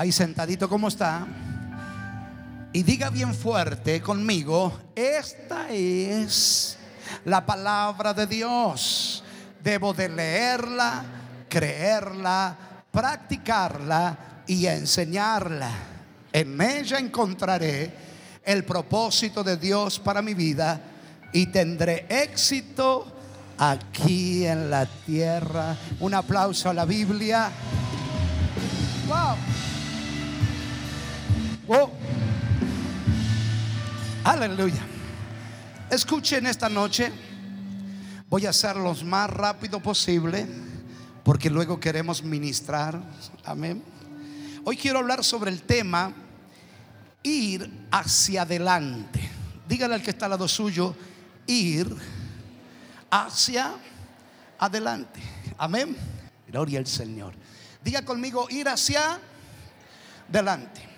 Ahí sentadito, ¿cómo está? Y diga bien fuerte conmigo, esta es la palabra de Dios. Debo de leerla, creerla, practicarla y enseñarla. En ella encontraré el propósito de Dios para mi vida y tendré éxito aquí en la tierra. Un aplauso a la Biblia. Wow. Wow. Aleluya. Escuchen esta noche. Voy a hacer lo más rápido posible porque luego queremos ministrar. Amén. Hoy quiero hablar sobre el tema ir hacia adelante. Dígale al que está al lado suyo, ir hacia adelante. Amén. Gloria al Señor. Diga conmigo, ir hacia adelante.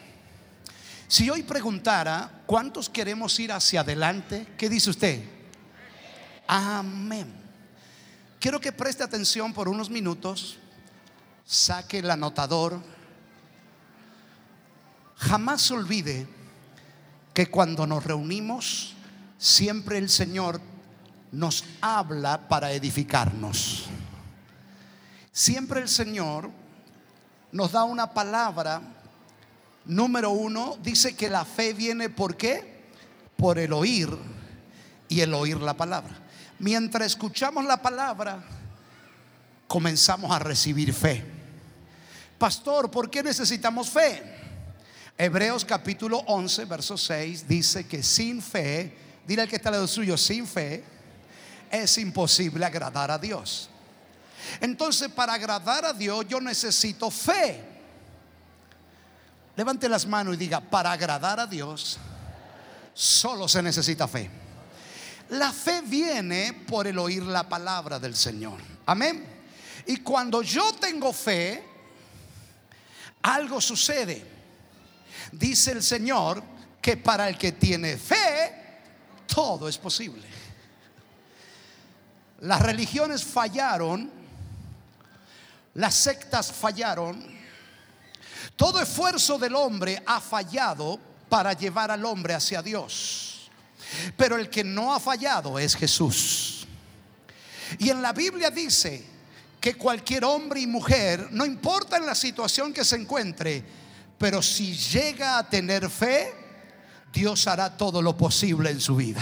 Si hoy preguntara, ¿cuántos queremos ir hacia adelante? ¿Qué dice usted? Amén. Quiero que preste atención por unos minutos, saque el anotador. Jamás olvide que cuando nos reunimos, siempre el Señor nos habla para edificarnos. Siempre el Señor nos da una palabra. Número uno, dice que la fe viene por qué? Por el oír y el oír la palabra. Mientras escuchamos la palabra, comenzamos a recibir fe. Pastor, ¿por qué necesitamos fe? Hebreos capítulo 11, verso 6 dice que sin fe, dile al que está al lado suyo, sin fe es imposible agradar a Dios. Entonces, para agradar a Dios yo necesito fe. Levante las manos y diga, para agradar a Dios solo se necesita fe. La fe viene por el oír la palabra del Señor. Amén. Y cuando yo tengo fe, algo sucede. Dice el Señor que para el que tiene fe, todo es posible. Las religiones fallaron, las sectas fallaron, todo esfuerzo del hombre ha fallado para llevar al hombre hacia Dios. Pero el que no ha fallado es Jesús. Y en la Biblia dice que cualquier hombre y mujer, no importa en la situación que se encuentre, pero si llega a tener fe, Dios hará todo lo posible en su vida.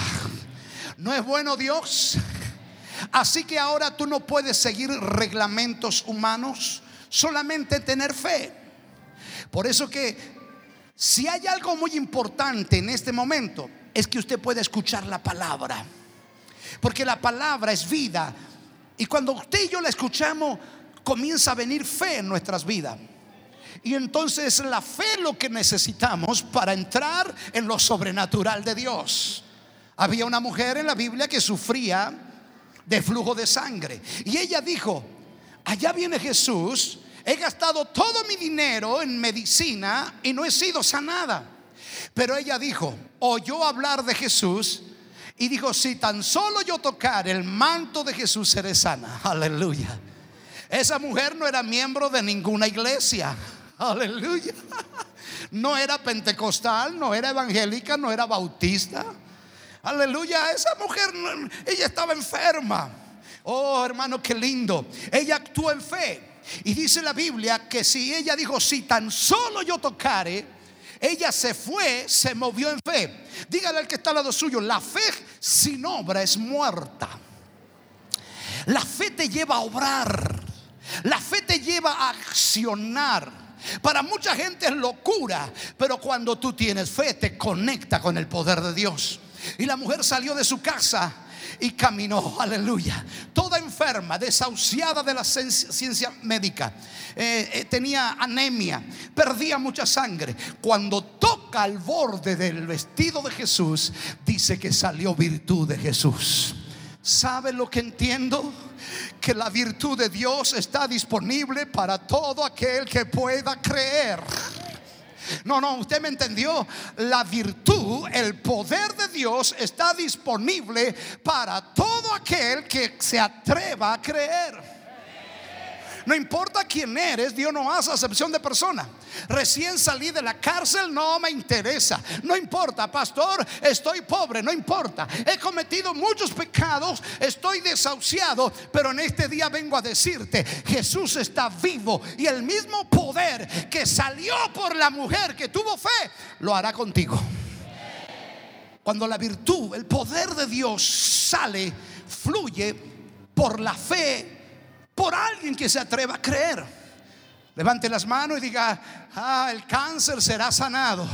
¿No es bueno Dios? Así que ahora tú no puedes seguir reglamentos humanos, solamente tener fe. Por eso que si hay algo muy importante en este momento, es que usted pueda escuchar la palabra. Porque la palabra es vida. Y cuando usted y yo la escuchamos, comienza a venir fe en nuestras vidas. Y entonces la fe es lo que necesitamos para entrar en lo sobrenatural de Dios. Había una mujer en la Biblia que sufría de flujo de sangre. Y ella dijo, allá viene Jesús, he gastado todo mi dinero en medicina y no he sido sanada. Pero ella dijo, oyó hablar de Jesús y dijo, si tan solo yo tocar el manto de Jesús seré sana. Aleluya. Esa mujer no era miembro de ninguna iglesia. Aleluya. No era pentecostal, no era evangélica, no era bautista. Aleluya, esa mujer, ella estaba enferma. Oh, hermano, qué lindo. Ella actuó en fe. Y dice la Biblia que si ella dijo, si tan solo yo tocare, ella se fue, se movió en fe. Dígale al que está al lado suyo, la fe sin obra es muerta. La fe te lleva a obrar. La fe te lleva a accionar. Para mucha gente es locura, pero cuando tú tienes fe te conecta con el poder de Dios. Y la mujer salió de su casa y caminó, aleluya. Toda enferma, desahuciada de la ciencia médica, eh, eh, tenía anemia, perdía mucha sangre. Cuando toca al borde del vestido de Jesús, dice que salió virtud de Jesús. ¿Sabe lo que entiendo? Que la virtud de Dios está disponible para todo aquel que pueda creer. No, no, usted me entendió. La virtud, el poder de Dios está disponible para todo aquel que se atreva a creer. No importa quién eres, Dios no hace acepción de persona. Recién salí de la cárcel, no me interesa. No importa, pastor, estoy pobre, no importa. He cometido muchos pecados, estoy desahuciado, pero en este día vengo a decirte, Jesús está vivo y el mismo poder que salió por la mujer que tuvo fe, lo hará contigo. Cuando la virtud, el poder de Dios sale, fluye por la fe, por alguien que se atreva a creer. Levante las manos y diga, ah, el cáncer será sanado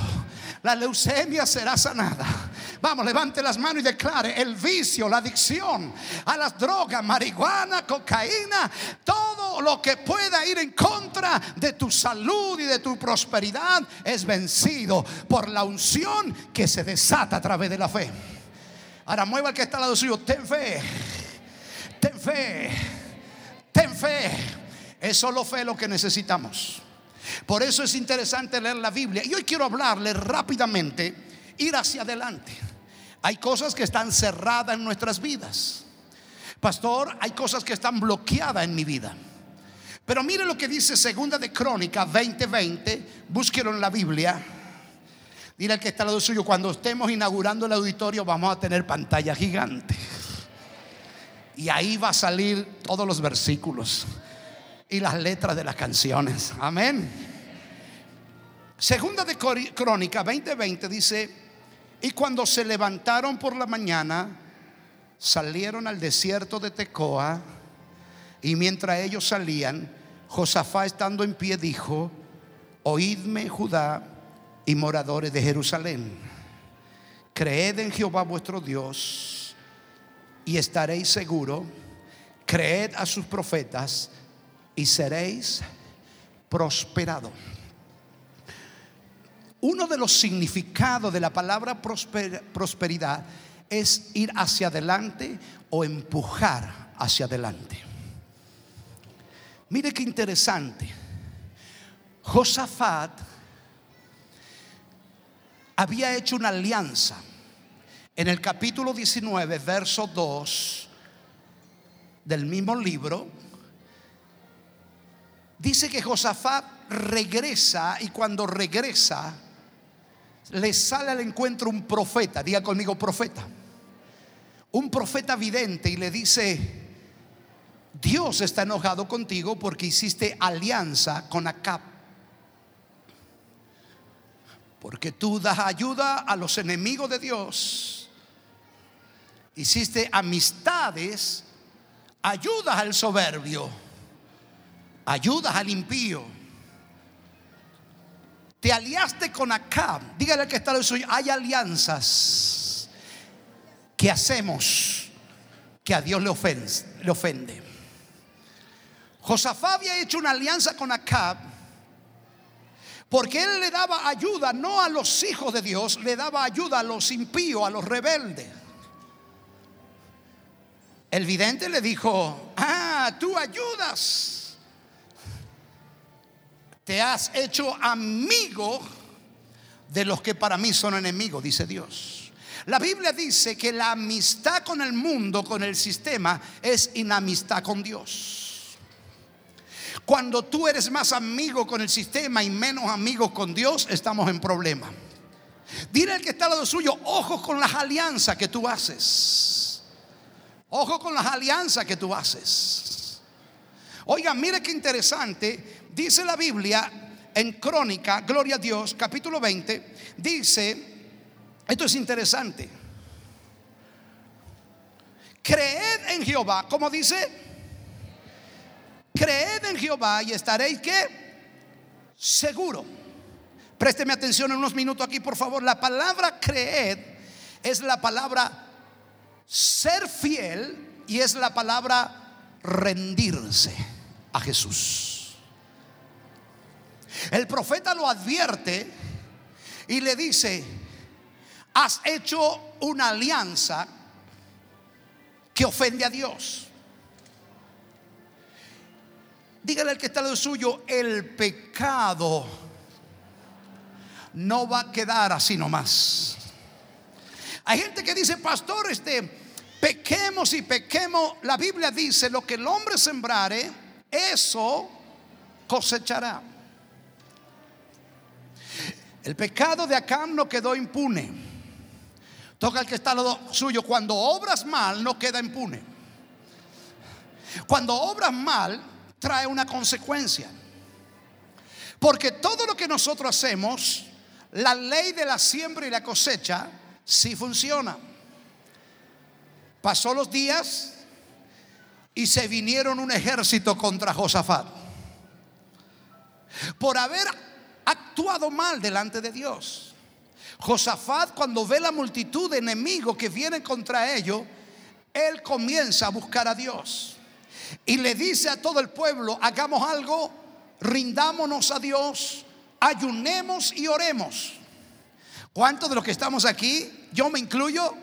la leucemia será sanada. Vamos, levante las manos y declare el vicio, la adicción a las drogas, marihuana, cocaína, todo lo que pueda ir en contra de tu salud y de tu prosperidad es vencido por la unción que se desata a través de la fe. Ahora mueva el que está al lado suyo, ten fe, ten fe, ten fe. Es solo fe lo que necesitamos. Por eso es interesante leer la Biblia. Y hoy quiero hablarle rápidamente, ir hacia adelante. Hay cosas que están cerradas en nuestras vidas. Pastor, hay cosas que están bloqueadas en mi vida. Pero mire lo que dice Segunda de Crónica 2020, búsquelo en la Biblia. Dile al que está al lado suyo, cuando estemos inaugurando el auditorio vamos a tener pantalla gigante. Y ahí va a salir todos los versículos y las letras de las canciones. Amén. Segunda de Crónica 20:20 dice, y cuando se levantaron por la mañana, salieron al desierto de Tecoa, y mientras ellos salían, Josafá estando en pie dijo, oídme Judá y moradores de Jerusalén, creed en Jehová vuestro Dios y estaréis seguros, creed a sus profetas y seréis prosperado. Uno de los significados de la palabra prosperidad es ir hacia adelante o empujar hacia adelante. Mire qué interesante. Josafat había hecho una alianza. En el capítulo 19, verso 2 del mismo libro, Dice que Josafat regresa y cuando regresa le sale al encuentro un profeta, diga conmigo profeta, un profeta vidente y le dice, Dios está enojado contigo porque hiciste alianza con Acab. Porque tú das ayuda a los enemigos de Dios. Hiciste amistades, ayudas al soberbio ayudas al impío. Te aliaste con Acab. Dígale que está el suyo. Hay alianzas que hacemos que a Dios le ofende. Le ofende. Josafá había hecho una alianza con Acab porque él le daba ayuda no a los hijos de Dios, le daba ayuda a los impíos, a los rebeldes. El vidente le dijo, ah, tú ayudas te has hecho amigo de los que para mí son enemigos, dice Dios. La Biblia dice que la amistad con el mundo, con el sistema, es inamistad con Dios. Cuando tú eres más amigo con el sistema y menos amigo con Dios, estamos en problema. Dile al que está al lado suyo, ojo con las alianzas que tú haces. Ojo con las alianzas que tú haces. Oiga, mire qué interesante Dice la Biblia en Crónica, Gloria a Dios, capítulo 20, dice, esto es interesante, creed en Jehová, como dice, creed en Jehová y estaréis que seguro. Présteme atención en unos minutos aquí, por favor. La palabra creed es la palabra ser fiel y es la palabra rendirse a Jesús. El profeta lo advierte y le dice, has hecho una alianza que ofende a Dios. Dígale al que está lo suyo, el pecado no va a quedar así nomás. Hay gente que dice, pastor, este, pequemos y pequemos. La Biblia dice, lo que el hombre sembrare, eso cosechará. El pecado de Acán no quedó impune. Toca el que está al lado suyo. Cuando obras mal, no queda impune. Cuando obras mal, trae una consecuencia. Porque todo lo que nosotros hacemos, la ley de la siembra y la cosecha, sí funciona. Pasó los días y se vinieron un ejército contra Josafat. Por haber actuado mal delante de Dios. Josafat cuando ve la multitud de enemigos que vienen contra ellos, él comienza a buscar a Dios. Y le dice a todo el pueblo, hagamos algo, rindámonos a Dios, ayunemos y oremos. ¿Cuántos de los que estamos aquí, yo me incluyo,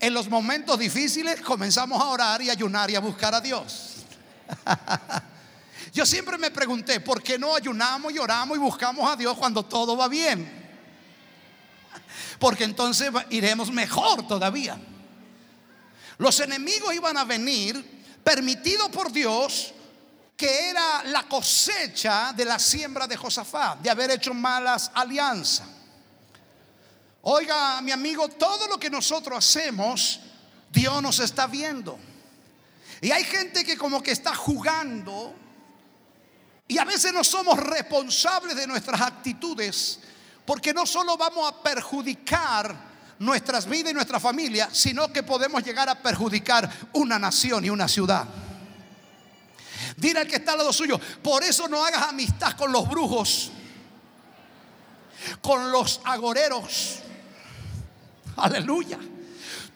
en los momentos difíciles comenzamos a orar y ayunar y a buscar a Dios? Yo siempre me pregunté, ¿por qué no ayunamos y oramos y buscamos a Dios cuando todo va bien? Porque entonces iremos mejor todavía. Los enemigos iban a venir permitido por Dios que era la cosecha de la siembra de Josafat, de haber hecho malas alianzas. Oiga, mi amigo, todo lo que nosotros hacemos, Dios nos está viendo. Y hay gente que como que está jugando y a veces no somos responsables de nuestras actitudes porque no solo vamos a perjudicar nuestras vidas y nuestra familia, sino que podemos llegar a perjudicar una nación y una ciudad. Dile al que está al lado suyo, por eso no hagas amistad con los brujos, con los agoreros. Aleluya.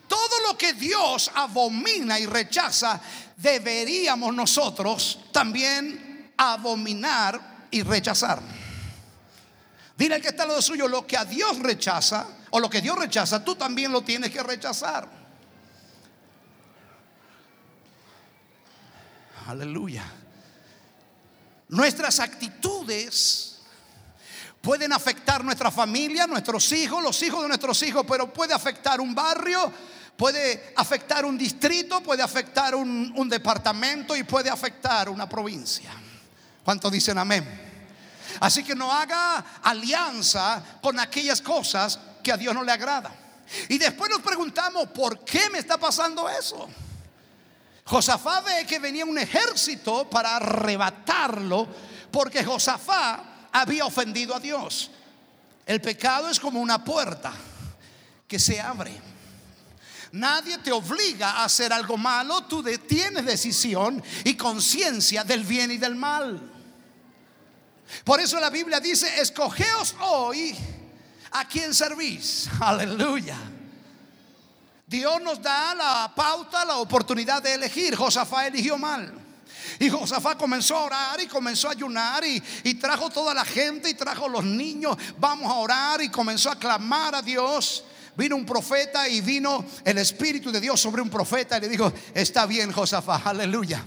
Todo lo que Dios abomina y rechaza, deberíamos nosotros también abominar y rechazar. Dile al que está lado suyo, lo que a Dios rechaza, o lo que Dios rechaza, tú también lo tienes que rechazar. Aleluya. Nuestras actitudes pueden afectar nuestra familia, nuestros hijos, los hijos de nuestros hijos, pero puede afectar un barrio, puede afectar un distrito, puede afectar un, departamento y puede afectar una provincia. ¿Cuántos dicen amén? Así que no haga alianza con aquellas cosas que a Dios no le agrada. Y después nos preguntamos, ¿por qué me está pasando eso? Josafá ve que venía un ejército para arrebatarlo porque Josafá había ofendido a Dios. El pecado es como una puerta que se abre. Nadie te obliga a hacer algo malo, tú tienes decisión y conciencia del bien y del mal. Por eso la Biblia dice, escogeos hoy a quien servís. Aleluya. Dios nos da la pauta, la oportunidad de elegir. Josafá eligió mal. Y Josafá comenzó a orar y comenzó a ayunar y, trajo toda la gente y trajo los niños. Vamos a orar y comenzó a clamar a Dios. Vino un profeta y vino el Espíritu de Dios sobre un profeta y le dijo, está bien Josafá, aleluya.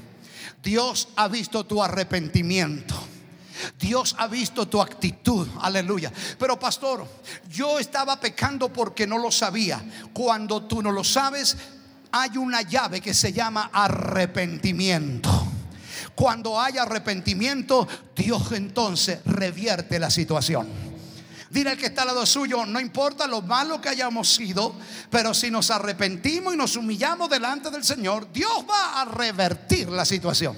Dios ha visto tu arrepentimiento. Dios ha visto tu actitud, aleluya. Pero pastor, yo estaba pecando porque no lo sabía. Cuando tú no lo sabes, hay una llave que se llama arrepentimiento. Cuando hay arrepentimiento, Dios entonces revierte la situación. Dile al que está al lado suyo, no importa lo malo que hayamos sido, pero si nos arrepentimos y nos humillamos delante del Señor, Dios va a revertir la situación.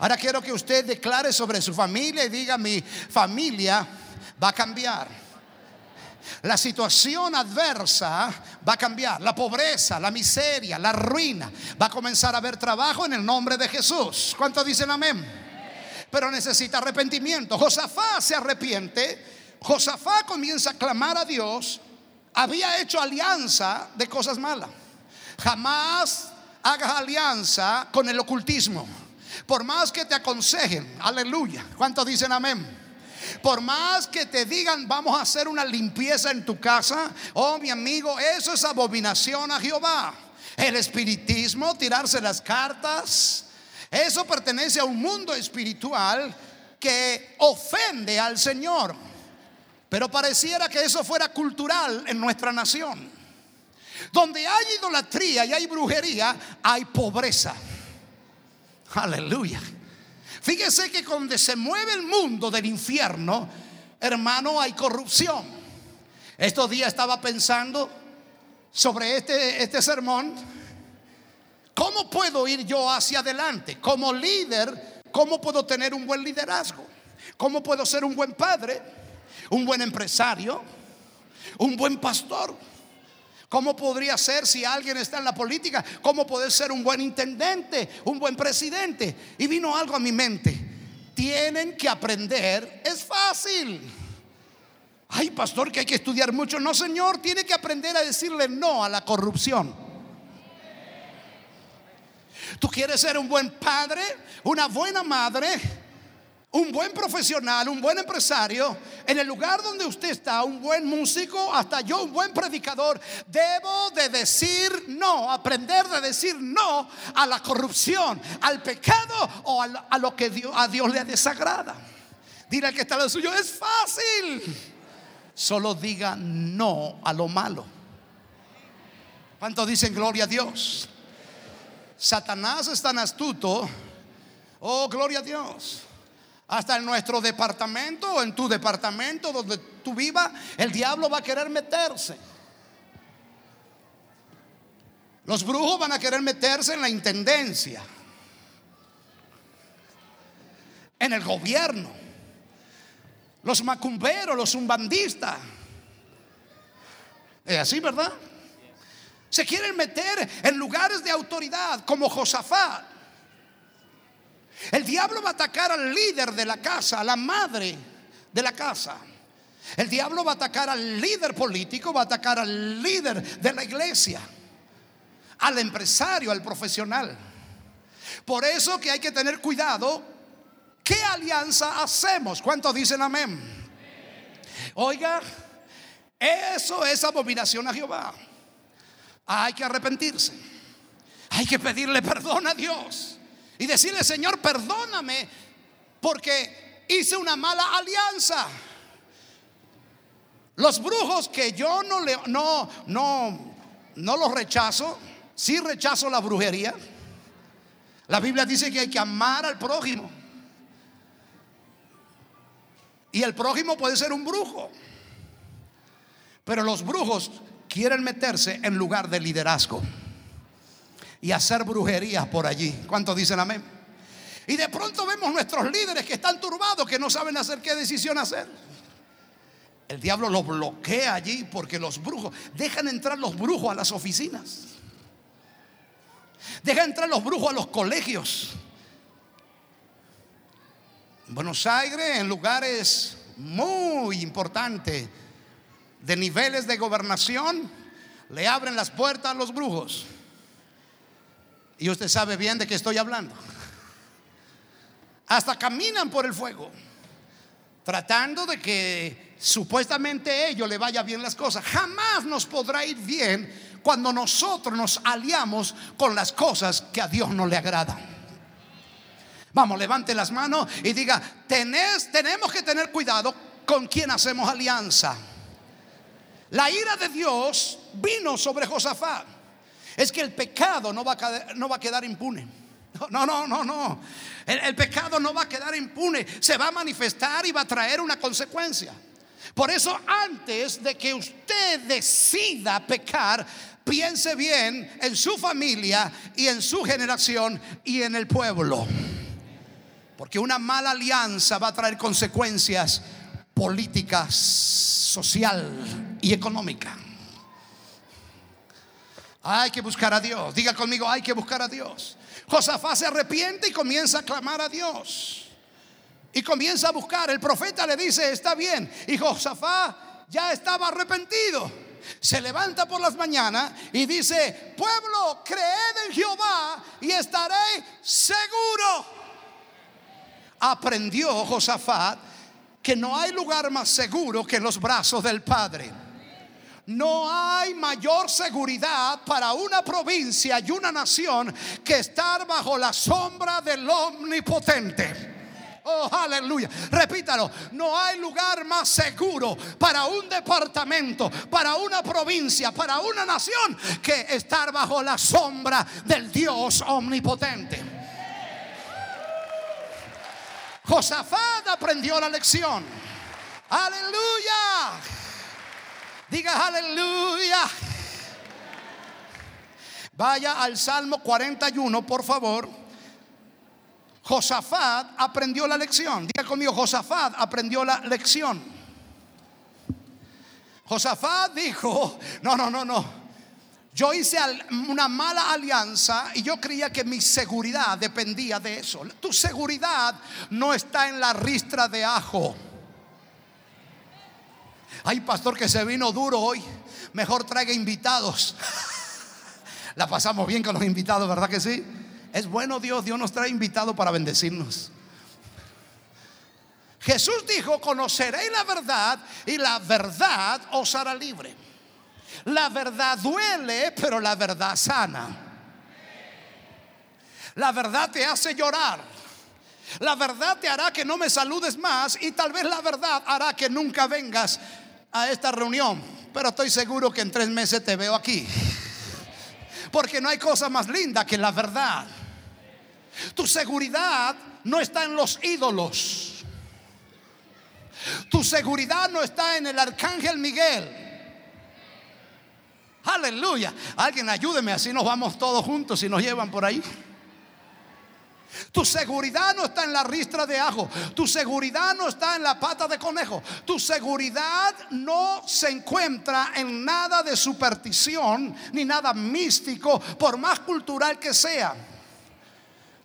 Ahora quiero que usted declare sobre su familia y diga, mi familia va a cambiar. La situación adversa va a cambiar. La pobreza, la miseria, la ruina. Va a comenzar a haber trabajo en el nombre de Jesús. ¿Cuántos dicen amén? Pero necesita arrepentimiento. Josafá se arrepiente. Josafá comienza a clamar a Dios. Había hecho alianza de cosas malas. Jamás hagas alianza con el ocultismo. Por más que te aconsejen, aleluya. ¿Cuántos dicen amén? Por más que te digan, vamos a hacer una limpieza en tu casa, oh mi amigo, eso es abominación a Jehová. El espiritismo, tirarse las cartas, eso pertenece a un mundo espiritual que ofende al Señor. Pero pareciera que eso fuera cultural en nuestra nación. Donde hay idolatría y hay brujería, hay pobreza. Aleluya. Fíjese que cuando se mueve el mundo del infierno, hermano, hay corrupción. Estos días estaba pensando sobre este, este sermón. ¿Cómo puedo ir yo hacia adelante? Como líder, ¿cómo puedo tener un buen liderazgo? ¿Cómo puedo ser un buen padre? ¿Un buen empresario? ¿Un buen pastor? ¿Cómo podría ser si alguien está en la política? ¿Cómo poder ser un buen intendente, un buen presidente? Y vino algo a mi mente. Tienen que aprender, es fácil. Ay, pastor, que hay que estudiar mucho. No, Señor, tiene que aprender a decirle no a la corrupción. Tú quieres ser un buen padre, una buena madre, un buen profesional, un buen empresario, en el lugar donde usted está, un buen músico, hasta yo, un buen predicador, debo de decir no, aprender de decir no a la corrupción, al pecado o a lo que a Dios le desagrada. Al que está lo suyo, es fácil. Solo diga no a lo malo. ¿Cuántos dicen gloria a Dios? Satanás es tan astuto. Oh, gloria a Dios hasta en nuestro departamento o en tu departamento donde tú vivas, el diablo va a querer meterse. Los brujos van a querer meterse en la intendencia, en el gobierno. Los macumberos, los zumbandistas. Es así, ¿verdad? Se quieren meter en lugares de autoridad como Josafat. El diablo va a atacar al líder de la casa, a la madre de la casa. El diablo va a atacar al líder político, va a atacar al líder de la iglesia, al empresario, al profesional. Por eso que hay que tener cuidado. ¿Qué alianza hacemos? ¿Cuántos dicen amén? Oiga, eso es abominación a Jehová. Hay que arrepentirse. Hay que pedirle perdón a Dios y decirle, Señor, perdóname porque hice una mala alianza. Los brujos que yo no le no no no los rechazo, sí rechazo la brujería. La Biblia dice que hay que amar al prójimo. Y el prójimo puede ser un brujo. Pero los brujos quieren meterse en lugar de liderazgo y hacer brujerías por allí. ¿Cuántos dicen amén? Y de pronto vemos nuestros líderes que están turbados, que no saben hacer qué decisión hacer. El diablo los bloquea allí porque los brujos dejan entrar los brujos a las oficinas. Dejan entrar los brujos a los colegios. En Buenos Aires, en lugares muy importantes de niveles de gobernación, le abren las puertas a los brujos. Y usted sabe bien de qué estoy hablando. Hasta caminan por el fuego, tratando de que supuestamente ellos le vaya bien las cosas. Jamás nos podrá ir bien cuando nosotros nos aliamos con las cosas que a Dios no le agradan. Vamos, levante las manos y diga, Tenés, tenemos que tener cuidado con quien hacemos alianza. La ira de Dios vino sobre Josafat es que el pecado no va a, no va a quedar impune. No, no, no, no. El, el, pecado no va a quedar impune. Se va a manifestar y va a traer una consecuencia. Por eso antes de que usted decida pecar, piense bien en su familia y en su generación y en el pueblo. Porque una mala alianza va a traer consecuencias políticas, social y económicas. Hay que buscar a Dios. Diga conmigo, hay que buscar a Dios. Josafat se arrepiente y comienza a clamar a Dios. Y comienza a buscar. El profeta le dice, está bien. Y Josafat ya estaba arrepentido. Se levanta por las mañanas y dice, pueblo, creed en Jehová y estaré seguro. Aprendió Josafat que no hay lugar más seguro que los brazos del Padre. No hay mayor seguridad para una provincia y una nación que estar bajo la sombra del omnipotente. Oh, aleluya. Repítalo. No hay lugar más seguro para un departamento, para una provincia, para una nación que estar bajo la sombra del Dios omnipotente. Josafat aprendió la lección. Aleluya. Diga aleluya. Vaya al Salmo 41, por favor. Josafat aprendió la lección. Diga conmigo, Josafat aprendió la lección. Josafat dijo, no, no, no, no. Yo hice una mala alianza y yo creía que mi seguridad dependía de eso. Tu seguridad no está en la ristra de ajo. Hay pastor que se vino duro hoy. Mejor traiga invitados. La pasamos bien con los invitados, ¿verdad que sí? Es bueno Dios, Dios nos trae invitados para bendecirnos. Jesús dijo, conoceréis la verdad y la verdad os hará libre. La verdad duele, pero la verdad sana. La verdad te hace llorar. La verdad te hará que no me saludes más y tal vez la verdad hará que nunca vengas a esta reunión. Pero estoy seguro que en tres meses te veo aquí. Porque no hay cosa más linda que la verdad. Tu seguridad no está en los ídolos. Tu seguridad no está en el arcángel Miguel. Aleluya. Alguien ayúdeme, así nos vamos todos juntos y nos llevan por ahí. Tu seguridad no está en la ristra de ajo. Tu seguridad no está en la pata de conejo. Tu seguridad no se encuentra en nada de superstición ni nada místico, por más cultural que sea.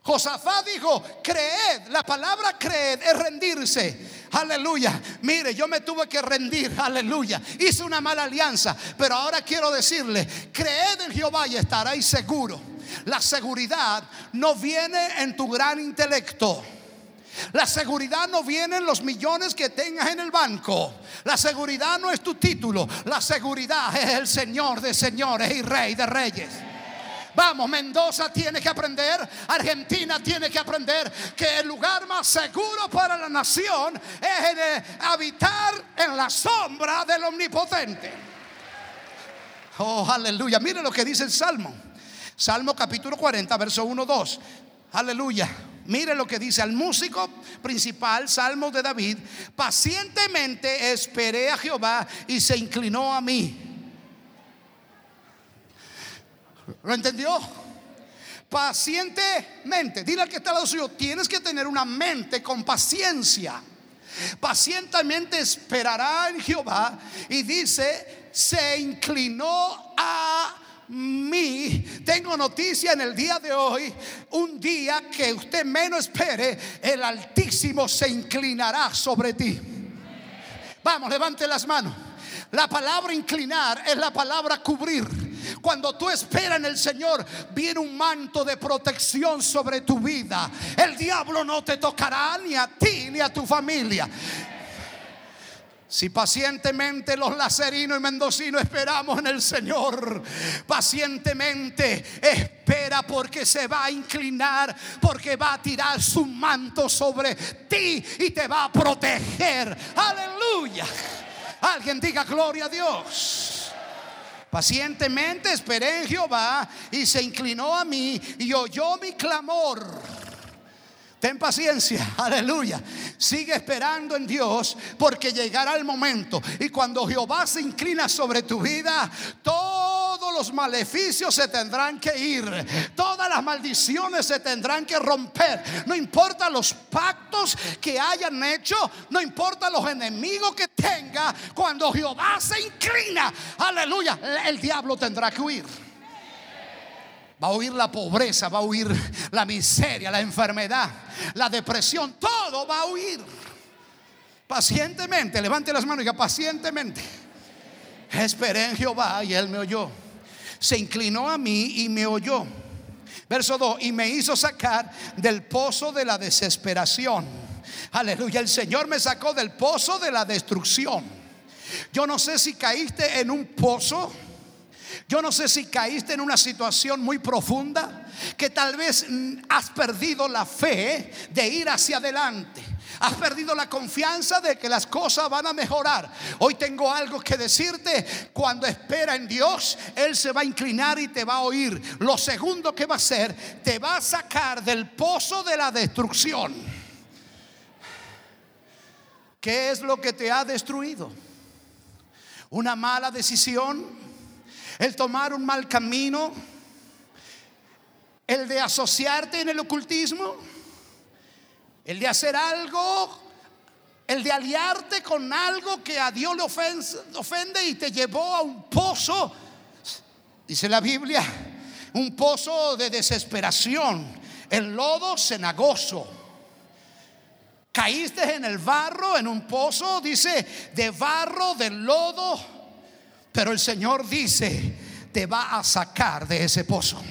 Josafat dijo, creed, la palabra creed es rendirse. Aleluya. Mire, yo me tuve que rendir. Aleluya. Hice una mala alianza. Pero ahora quiero decirle, creed en Jehová y estaréis seguro. La seguridad no viene en tu gran intelecto. La seguridad no viene en los millones que tengas en el banco. La seguridad no es tu título. La seguridad es el Señor de señores y Rey de reyes. Vamos, Mendoza tiene que aprender, Argentina tiene que aprender que el lugar más seguro para la nación es habitar en la sombra del omnipotente. Oh, aleluya. Mire lo que dice el Salmo. Salmo capítulo 40, verso 1, 2. Aleluya. Mire lo que dice al músico principal, Salmo de David. Pacientemente esperé a Jehová y se inclinó a mí ¿Lo entendió? Pacientemente. Dile al que está al lado suyo, tienes que tener una mente con paciencia. Pacientemente esperará en Jehová y dice, se inclinó a mí. Tengo noticia en el día de hoy, un día que usted menos espere, el Altísimo se inclinará sobre ti. Vamos, levante las manos. La palabra inclinar es la palabra cubrir. Cuando tú esperas en el Señor, viene un manto de protección sobre tu vida. El diablo no te tocará ni a ti ni a tu familia. Si pacientemente los lacerinos y mendocinos esperamos en el Señor, pacientemente espera porque se va a inclinar, porque va a tirar su manto sobre ti y te va a proteger. Aleluya. Alguien diga gloria a Dios. Pacientemente esperé en Jehová y se inclinó a mí y oyó mi clamor. Ten paciencia, aleluya. Sigue esperando en Dios porque llegará el momento. Y cuando Jehová se inclina sobre tu vida, todos los maleficios se tendrán que ir. Todas las maldiciones se tendrán que romper. No importa los pactos que hayan hecho, no importa los enemigos que tenga. Cuando Jehová se inclina, aleluya, el diablo tendrá que huir. Va a huir la pobreza, va a huir la miseria, la enfermedad, la depresión, todo va a huir. Pacientemente, levante las manos y diga pacientemente. Esperé en Jehová y él me oyó. Se inclinó a mí y me oyó. Verso 2, y me hizo sacar del pozo de la desesperación. Aleluya, el Señor me sacó del pozo de la destrucción. Yo no sé si caíste en un pozo yo no sé si caíste en una situación muy profunda que tal vez mm, has perdido la fe de ir hacia adelante. Has perdido la confianza de que las cosas van a mejorar. Hoy tengo algo que decirte. Cuando espera en Dios, Él se va a inclinar y te va a oír. Lo segundo que va a hacer, te va a sacar del pozo de la destrucción. ¿Qué es lo que te ha destruido? Una mala decisión, el tomar un mal camino, el de asociarte en el ocultismo, el de hacer algo, el de aliarte con algo que a Dios le ofende y te llevó a un pozo, dice la Biblia, un pozo de desesperación, el lodo cenagoso. Caíste en el barro, en un pozo, dice, de barro, de lodo. Pero el Señor dice, te va a sacar de ese pozo.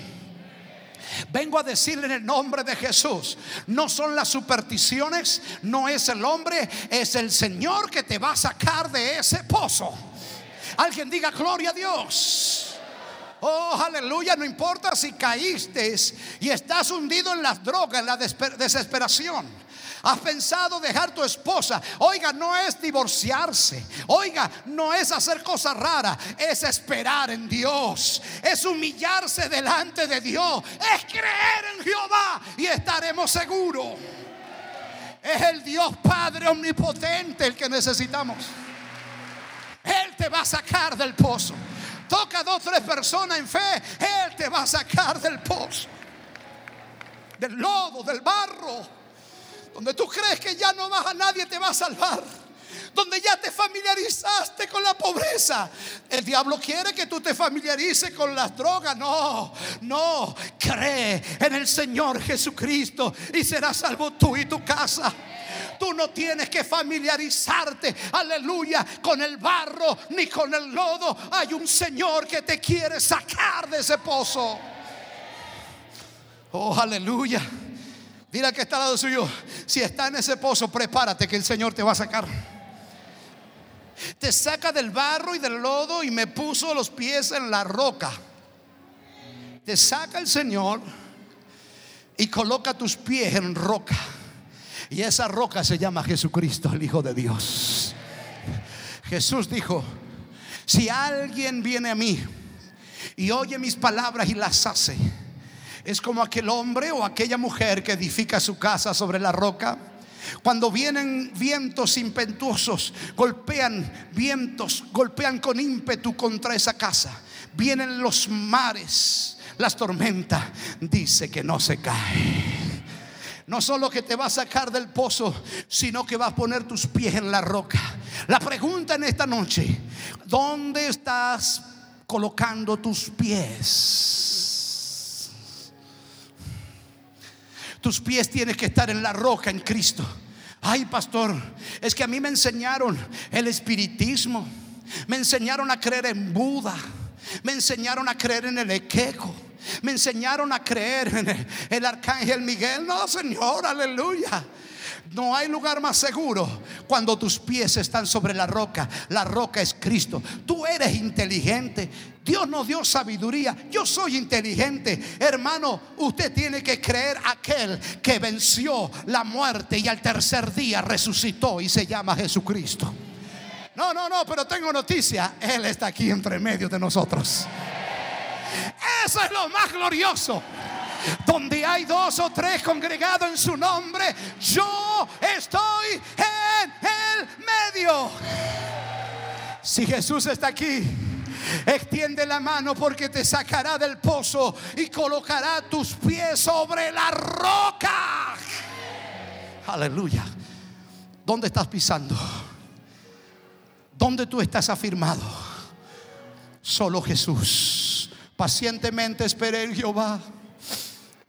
Vengo a decirle en el nombre de Jesús, no son las supersticiones, no es el hombre, es el Señor que te va a sacar de ese pozo. Alguien diga gloria a Dios. Oh, aleluya, no importa si caíste y estás hundido en las drogas, en la desesperación. Has pensado dejar tu esposa. Oiga, no es divorciarse. Oiga, no es hacer cosas raras. Es esperar en Dios. Es humillarse delante de Dios. Es creer en Jehová y estaremos seguros. Es el Dios Padre omnipotente el que necesitamos. Él te va a sacar del pozo. Toca a dos, tres personas en fe. Él te va a sacar del pozo. Del lodo, del barro donde tú crees que ya no vas a nadie te va a salvar, donde ya te familiarizaste con la pobreza. El diablo quiere que tú te familiarices con las drogas. No, no, cree en el Señor Jesucristo y serás salvo tú y tu casa. Tú no tienes que familiarizarte, aleluya, con el barro ni con el lodo. Hay un Señor que te quiere sacar de ese pozo. Oh, aleluya. Dile que está al lado suyo, si está en ese pozo, prepárate que el Señor te va a sacar. Te saca del barro y del lodo y me puso los pies en la roca. Te saca el Señor y coloca tus pies en roca. Y esa roca se llama Jesucristo, el Hijo de Dios. Jesús dijo, si alguien viene a mí y oye mis palabras y las hace, es como aquel hombre o aquella mujer que edifica su casa sobre la roca. Cuando vienen vientos impetuosos, golpean vientos, golpean con ímpetu contra esa casa. Vienen los mares, las tormentas, dice que no se cae. No solo que te va a sacar del pozo, sino que va a poner tus pies en la roca. La pregunta en esta noche, ¿dónde estás colocando tus pies? Tus pies tienen que estar en la roca en Cristo. Ay, pastor, es que a mí me enseñaron el espiritismo. Me enseñaron a creer en Buda. Me enseñaron a creer en el equeco. Me enseñaron a creer en el, el arcángel Miguel. No, Señor, aleluya. No hay lugar más seguro cuando tus pies están sobre la roca. La roca es Cristo. Tú eres inteligente. Dios nos dio sabiduría. Yo soy inteligente. Hermano, usted tiene que creer aquel que venció la muerte y al tercer día resucitó y se llama Jesucristo. No, no, no, pero tengo noticia. Él está aquí entre medio de nosotros. Eso es lo más glorioso. Donde hay dos o tres congregados en su nombre, yo estoy en el medio. Si Jesús está aquí, extiende la mano porque te sacará del pozo y colocará tus pies sobre la roca. Aleluya. ¿Dónde estás pisando? ¿Dónde tú estás afirmado? Solo Jesús. Pacientemente esperé en Jehová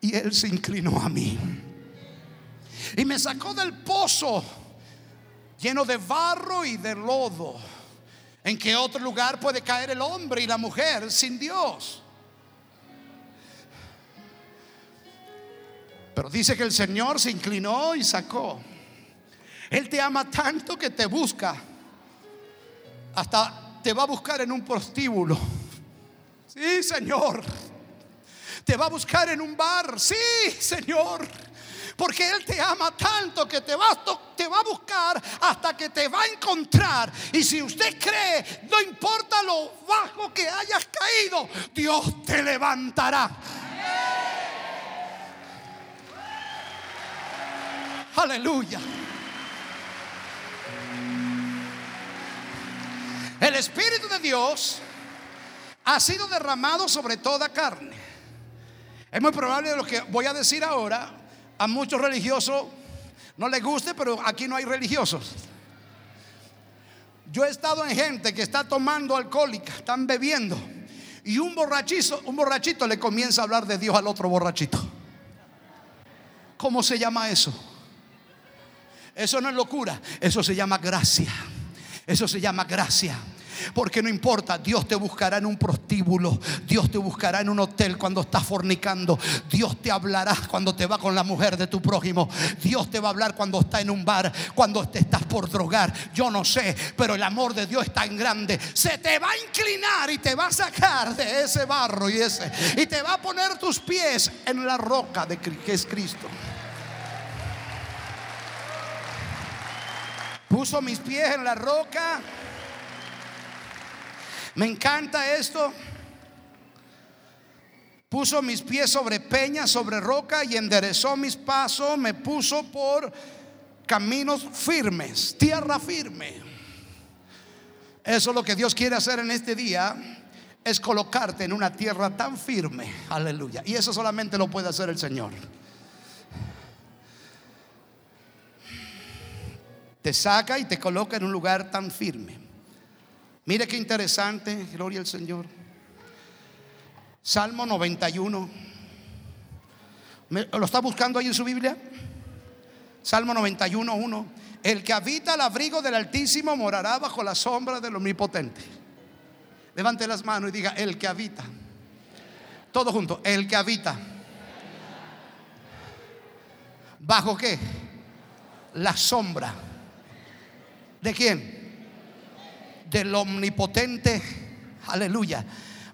y él se inclinó a mí. Y me sacó del pozo lleno de barro y de lodo. ¿En qué otro lugar puede caer el hombre y la mujer sin Dios? Pero dice que el Señor se inclinó y sacó. Él te ama tanto que te busca. Hasta te va a buscar en un prostíbulo. Sí, Señor. Te va a buscar en un bar. Sí, Señor. Porque Él te ama tanto que te va, a buscar hasta que te va a encontrar. Y si usted cree, no importa lo bajo que hayas caído, Dios te levantará. Aleluya. El Espíritu de Dios ha sido derramado sobre toda carne. Es muy probable lo que voy a decir ahora a muchos religiosos no les guste, pero aquí no hay religiosos. Yo he estado en gente que está tomando alcohólica, están bebiendo, y un borrachito, un borrachito le comienza a hablar de Dios al otro borrachito. ¿Cómo se llama eso? Eso no es locura, eso se llama gracia. Eso se llama gracia. Porque no importa, Dios te buscará en un prostíbulo, Dios te buscará en un hotel cuando estás fornicando, Dios te hablará cuando te va con la mujer de tu prójimo, Dios te va a hablar cuando está en un bar, cuando te estás por drogar. Yo no sé, pero el amor de Dios es tan grande, se te va a inclinar y te va a sacar de ese barro y ese y te va a poner tus pies en la roca de que es Cristo. Puso mis pies en la roca me encanta esto. Puso mis pies sobre peña, sobre roca y enderezó mis pasos. Me puso por caminos firmes, tierra firme. Eso es lo que Dios quiere hacer en este día. Es colocarte en una tierra tan firme. Aleluya. Y eso solamente lo puede hacer el Señor. Te saca y te coloca en un lugar tan firme. Mire qué interesante, gloria al Señor. Salmo 91. ¿Lo está buscando ahí en su Biblia? Salmo 91, 1. El que habita al abrigo del Altísimo morará bajo la sombra del Omnipotente. Levante las manos y diga, el que habita. Todo junto, el que habita. ¿Bajo qué? La sombra. ¿De quién? Del omnipotente, aleluya,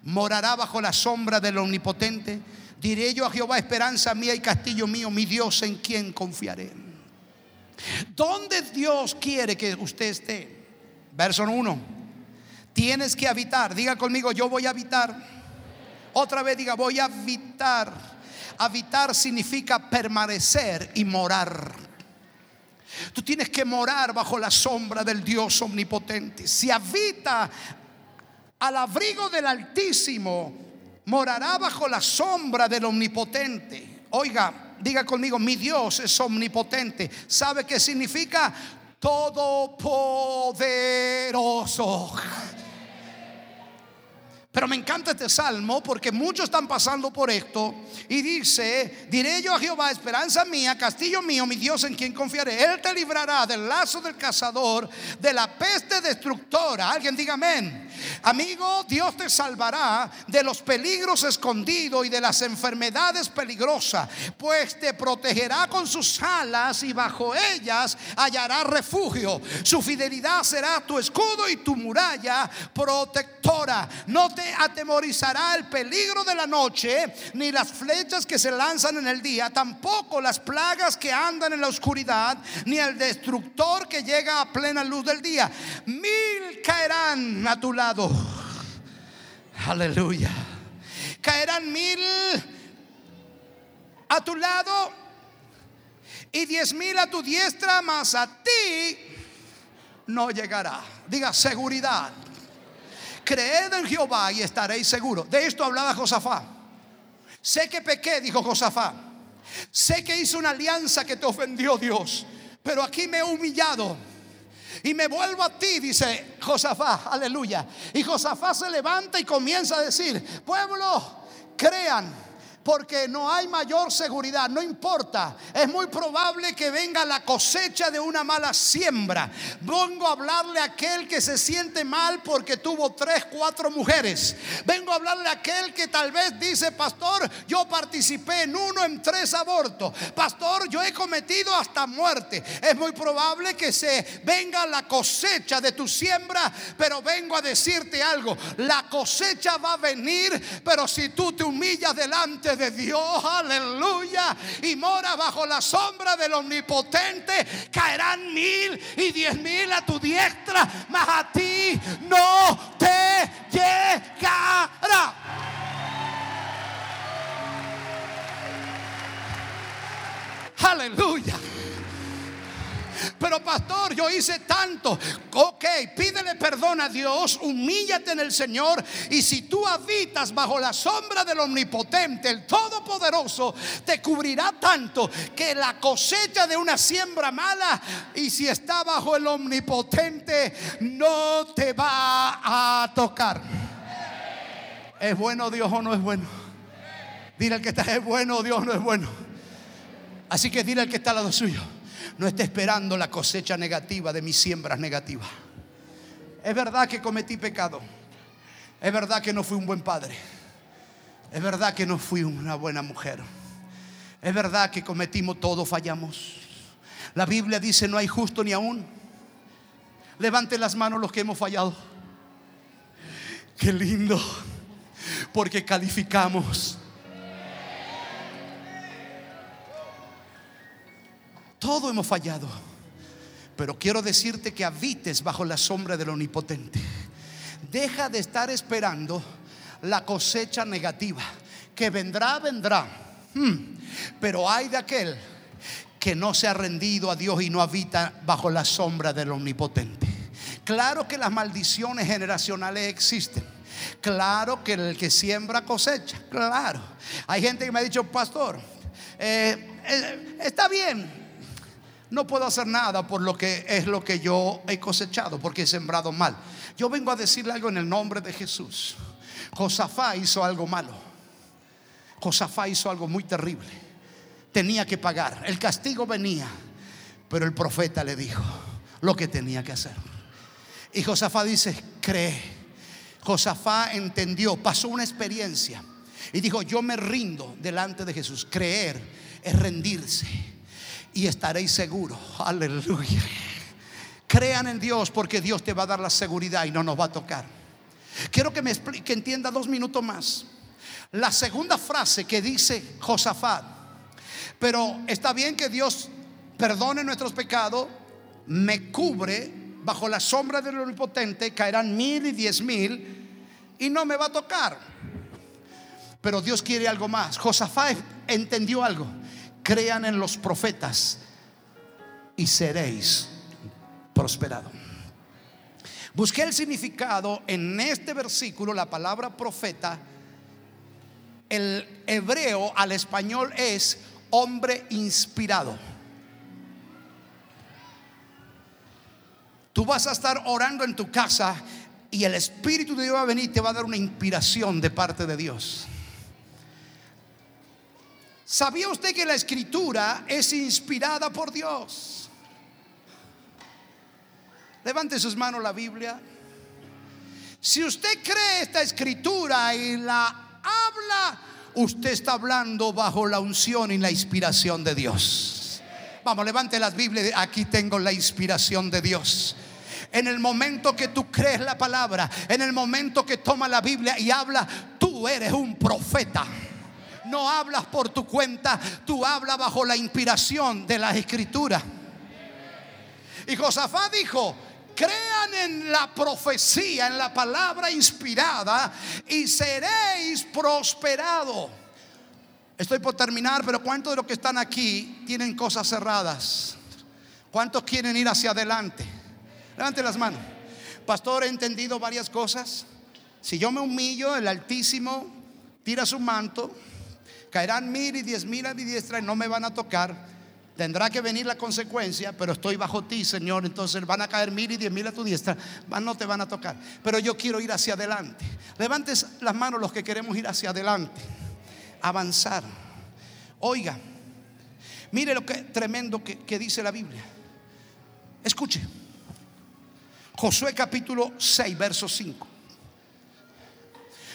morará bajo la sombra del omnipotente. Diré yo a Jehová, esperanza mía y castillo mío, mi Dios en quien confiaré. ¿Dónde Dios quiere que usted esté? Verso 1. Tienes que habitar. Diga conmigo, yo voy a habitar. Otra vez diga, voy a habitar. Habitar significa permanecer y morar. Tú tienes que morar bajo la sombra del Dios omnipotente. Si habita al abrigo del Altísimo, morará bajo la sombra del omnipotente. Oiga, diga conmigo, mi Dios es omnipotente. ¿Sabe qué significa? Todopoderoso. Pero me encanta este salmo porque muchos están pasando por esto y dice, diré yo a Jehová, esperanza mía, castillo mío, mi Dios en quien confiaré. Él te librará del lazo del cazador, de la peste destructora. Alguien diga amén. Amigo, Dios te salvará de los peligros escondidos y de las enfermedades peligrosas, pues te protegerá con sus alas y bajo ellas hallará refugio. Su fidelidad será tu escudo y tu muralla protectora. No atemorizará el peligro de la noche, ni las flechas que se lanzan en el día, tampoco las plagas que andan en la oscuridad, ni el destructor que llega a plena luz del día. Mil caerán a tu lado. Aleluya. Caerán mil a tu lado y diez mil a tu diestra, mas a ti no llegará. Diga seguridad. Creed en Jehová y estaréis seguros. De esto hablaba Josafá. Sé que pequé, dijo Josafá. Sé que hice una alianza que te ofendió Dios. Pero aquí me he humillado. Y me vuelvo a ti, dice Josafá, aleluya. Y Josafá se levanta y comienza a decir, pueblo, crean porque no hay mayor seguridad, no importa. Es muy probable que venga la cosecha de una mala siembra. Vengo a hablarle a aquel que se siente mal porque tuvo tres, cuatro mujeres. Vengo a hablarle a aquel que tal vez dice, pastor, yo participé en uno, en tres abortos. Pastor, yo he cometido hasta muerte. Es muy probable que se venga la cosecha de tu siembra, pero vengo a decirte algo. La cosecha va a venir, pero si tú te humillas delante de Dios, aleluya, y mora bajo la sombra del omnipotente, caerán mil y diez mil a tu diestra, mas a ti no te llegará. Aleluya. Pero pastor, yo hice tanto. Ok, pídele perdón a Dios, humíllate en el Señor. Y si tú habitas bajo la sombra del Omnipotente, el Todopoderoso, te cubrirá tanto que la cosecha de una siembra mala, y si está bajo el Omnipotente, no te va a tocar. ¿Es bueno Dios o no es bueno? Dile al que está, es bueno Dios no es bueno. Así que dile al que está al lado suyo, no esté esperando la cosecha negativa de mis siembras negativas. Es verdad que cometí pecado. Es verdad que no fui un buen padre. Es verdad que no fui una buena mujer. Es verdad que cometimos todo, fallamos. La Biblia dice no hay justo ni aún. Levante las manos los que hemos fallado. Qué lindo. Porque calificamos. Todo hemos fallado. Pero quiero decirte que habites bajo la sombra del Omnipotente. Deja de estar esperando la cosecha negativa. Que vendrá, vendrá. Hmm. Pero hay de aquel que no se ha rendido a Dios y no habita bajo la sombra del Omnipotente. Claro que las maldiciones generacionales existen. Claro que el que siembra cosecha. Claro. Hay gente que me ha dicho, pastor, eh, eh, está bien, no puedo hacer nada por lo que es lo que yo he cosechado, porque he sembrado mal. Yo vengo a decirle algo en el nombre de Jesús. Josafá hizo algo malo. Josafá hizo algo muy terrible. Tenía que pagar. El castigo venía, pero el profeta le dijo lo que tenía que hacer. Y Josafá dice, cree. Josafá entendió, pasó una experiencia y dijo, yo me rindo delante de Jesús. Creer es rendirse y estaréis seguros. Aleluya. Crean en Dios porque Dios te va a dar la seguridad y no nos va a tocar. Quiero que me explique, que entienda dos minutos más. La segunda frase que dice Josafat, pero está bien que Dios perdone nuestros pecados, me cubre bajo la sombra del omnipotente, caerán mil y diez mil y no me va a tocar. Pero Dios quiere algo más. Josafat entendió algo crean en los profetas y seréis prosperados. Busqué el significado en este versículo, la palabra profeta, el hebreo al español es hombre inspirado. Tú vas a estar orando en tu casa y el Espíritu de Dios va a venir y te va a dar una inspiración de parte de Dios. ¿Sabía usted que la escritura es inspirada por Dios? Levante sus manos la Biblia. Si usted cree esta escritura y la habla, usted está hablando bajo la unción y la inspiración de Dios. Vamos, levante las Biblias. Aquí tengo la inspiración de Dios. En el momento que tú crees la palabra, en el momento que toma la Biblia y habla, tú eres un profeta no hablas por tu cuenta, tú hablas bajo la inspiración de la escritura. Y Josafá dijo, crean en la profecía, en la palabra inspirada y seréis prosperados. Estoy por terminar, pero ¿cuántos de los que están aquí tienen cosas cerradas? ¿Cuántos quieren ir hacia adelante? Levante las manos. Pastor, he entendido varias cosas. Si yo me humillo, el Altísimo tira su manto Caerán mil y diez mil a mi diestra y no me van a tocar. Tendrá que venir la consecuencia, pero estoy bajo ti, Señor. Entonces van a caer mil y diez mil a tu diestra, no te van a tocar. Pero yo quiero ir hacia adelante. Levantes las manos los que queremos ir hacia adelante, avanzar. Oiga, mire lo que tremendo que, que dice la Biblia. Escuche. Josué capítulo 6, verso 5.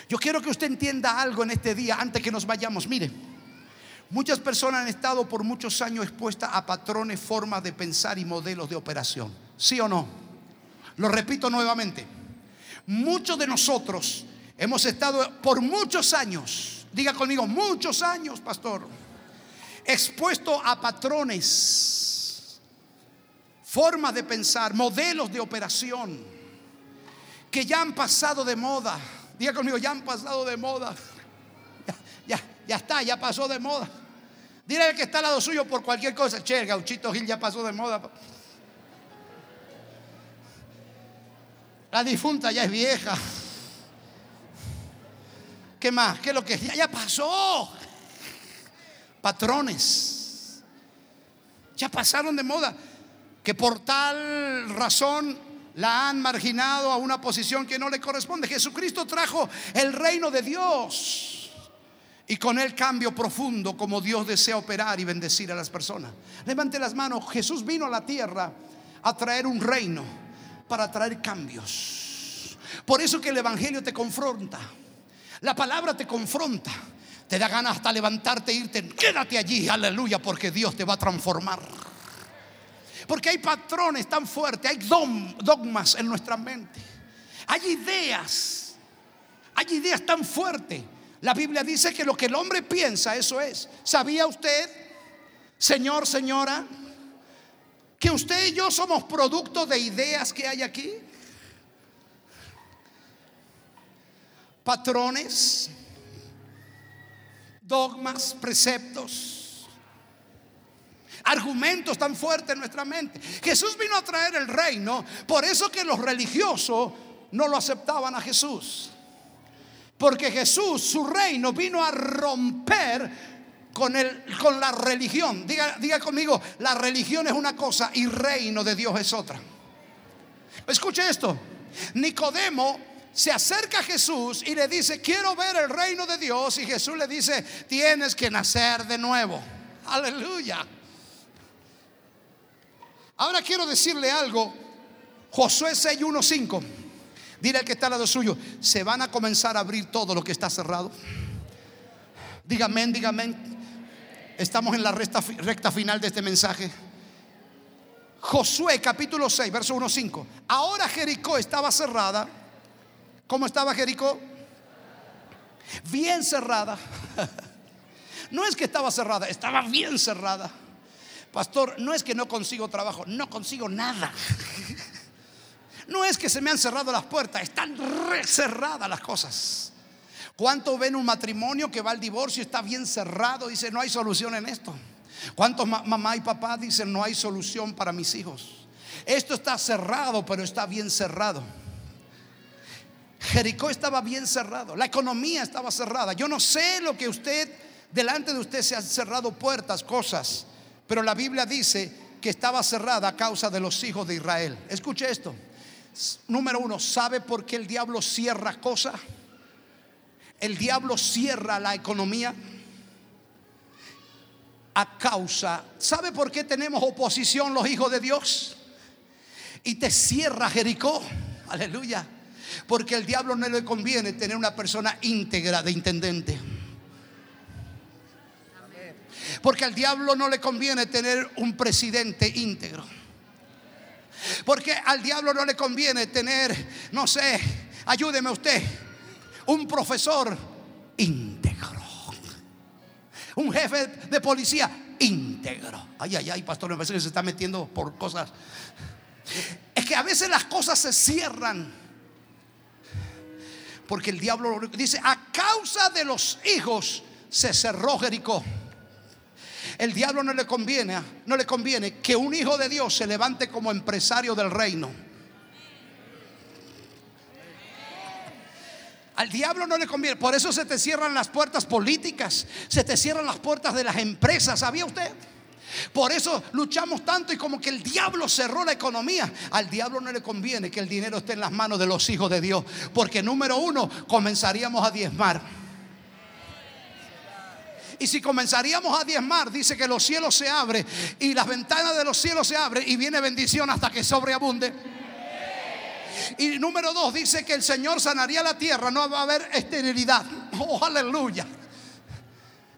Yo quiero que usted entienda algo en este día antes que nos vayamos. Mire, muchas personas han estado por muchos años expuestas a patrones, formas de pensar y modelos de operación. ¿Sí o no? Lo repito nuevamente. Muchos de nosotros hemos estado por muchos años, diga conmigo, muchos años, pastor, expuesto a patrones, formas de pensar, modelos de operación que ya han pasado de moda Diga conmigo, ya han pasado de moda. Ya, ya, está, ya pasó de moda. Dile que está al lado suyo por cualquier cosa. Che, el gauchito Gil ya pasó de moda. La difunta ya es vieja. ¿Qué más? ¿Qué es lo que ya, ya pasó? Patrones. Ya pasaron de moda. Que por tal razón la han marginado a una posición que no le corresponde. Jesucristo trajo el reino de Dios y con el cambio profundo como Dios desea operar y bendecir a las personas. Levante las manos. Jesús vino a la tierra a traer un reino para traer cambios. Por eso que el Evangelio te confronta. La palabra te confronta. Te da ganas hasta levantarte e irte. Quédate allí, aleluya, porque Dios te va a transformar. Porque hay patrones tan fuertes, hay dogmas en nuestra mente. Hay ideas, hay ideas tan fuertes. La Biblia dice que lo que el hombre piensa, eso es. ¿Sabía usted, señor, señora, que usted y yo somos producto de ideas que hay aquí? Patrones, dogmas, preceptos argumentos tan fuertes en nuestra mente. Jesús vino a traer el reino, por eso que los religiosos no lo aceptaban a Jesús. Porque Jesús, su reino, vino a romper con, el, con la religión. Diga, diga conmigo, la religión es una cosa y reino de Dios es otra. Escuche esto. Nicodemo se acerca a Jesús y le dice, quiero ver el reino de Dios. Y Jesús le dice, tienes que nacer de nuevo. Aleluya. Ahora quiero decirle algo. Josué 6.1.5. Dile al que está al lado suyo, se van a comenzar a abrir todo lo que está cerrado. Dígame, dígame. Estamos en la recta, recta final de este mensaje. Josué capítulo 6, verso 1.5. Ahora Jericó estaba cerrada. ¿Cómo estaba Jericó? Bien cerrada. No es que estaba cerrada, estaba bien cerrada. Pastor, no es que no consigo trabajo, no consigo nada. No es que se me han cerrado las puertas, están cerradas las cosas. ¿Cuánto ven un matrimonio que va al divorcio está bien cerrado? Dice, no hay solución en esto. ¿Cuántos mamá y papá dicen, no hay solución para mis hijos? Esto está cerrado, pero está bien cerrado. Jericó estaba bien cerrado, la economía estaba cerrada. Yo no sé lo que usted, delante de usted se han cerrado puertas, cosas. Pero la Biblia dice que estaba cerrada a causa de los hijos de Israel. Escuche esto. Número uno, ¿sabe por qué el diablo cierra cosas? El diablo cierra la economía a causa. ¿Sabe por qué tenemos oposición los hijos de Dios? Y te cierra Jericó. Aleluya. Porque el diablo no le conviene tener una persona íntegra de intendente. Porque al diablo no le conviene tener un presidente íntegro. Porque al diablo no le conviene tener, no sé, ayúdeme usted, un profesor íntegro. Un jefe de policía íntegro. Ay, ay, ay, pastor, me parece que se está metiendo por cosas. Es que a veces las cosas se cierran. Porque el diablo dice, a causa de los hijos se cerró Jericó. El diablo no le conviene, no le conviene que un hijo de Dios se levante como empresario del reino. Al diablo no le conviene. Por eso se te cierran las puertas políticas, se te cierran las puertas de las empresas. ¿Sabía usted? Por eso luchamos tanto y como que el diablo cerró la economía. Al diablo no le conviene que el dinero esté en las manos de los hijos de Dios. Porque número uno, comenzaríamos a diezmar. Y si comenzaríamos a diezmar, dice que los cielos se abren y las ventanas de los cielos se abren y viene bendición hasta que sobreabunde. Y número dos, dice que el Señor sanaría la tierra, no va a haber esterilidad. Oh, aleluya.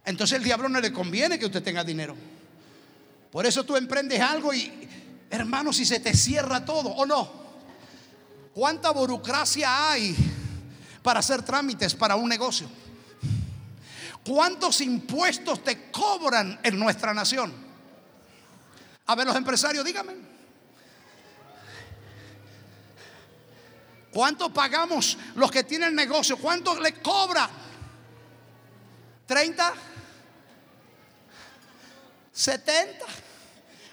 Entonces el diablo no le conviene que usted tenga dinero. Por eso tú emprendes algo y, hermano, si se te cierra todo o no. ¿Cuánta burocracia hay para hacer trámites para un negocio? ¿Cuántos impuestos te cobran en nuestra nación? A ver, los empresarios, díganme. ¿Cuánto pagamos los que tienen negocio? ¿Cuánto le cobra? ¿30? ¿70?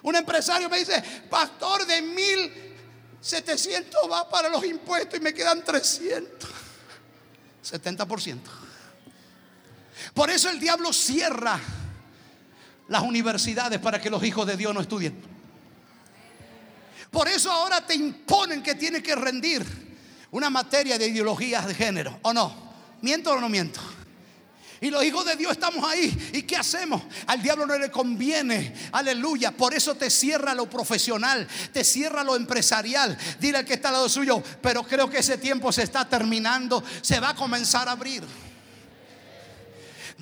Un empresario me dice, pastor, de mil 700 va para los impuestos y me quedan 300. 70%. Por eso el diablo cierra las universidades para que los hijos de Dios no estudien. Por eso ahora te imponen que tienes que rendir una materia de ideologías de género. ¿O no? ¿Miento o no miento? Y los hijos de Dios estamos ahí. ¿Y qué hacemos? Al diablo no le conviene. Aleluya. Por eso te cierra lo profesional, te cierra lo empresarial. Dile al que está al lado suyo, pero creo que ese tiempo se está terminando. Se va a comenzar a abrir.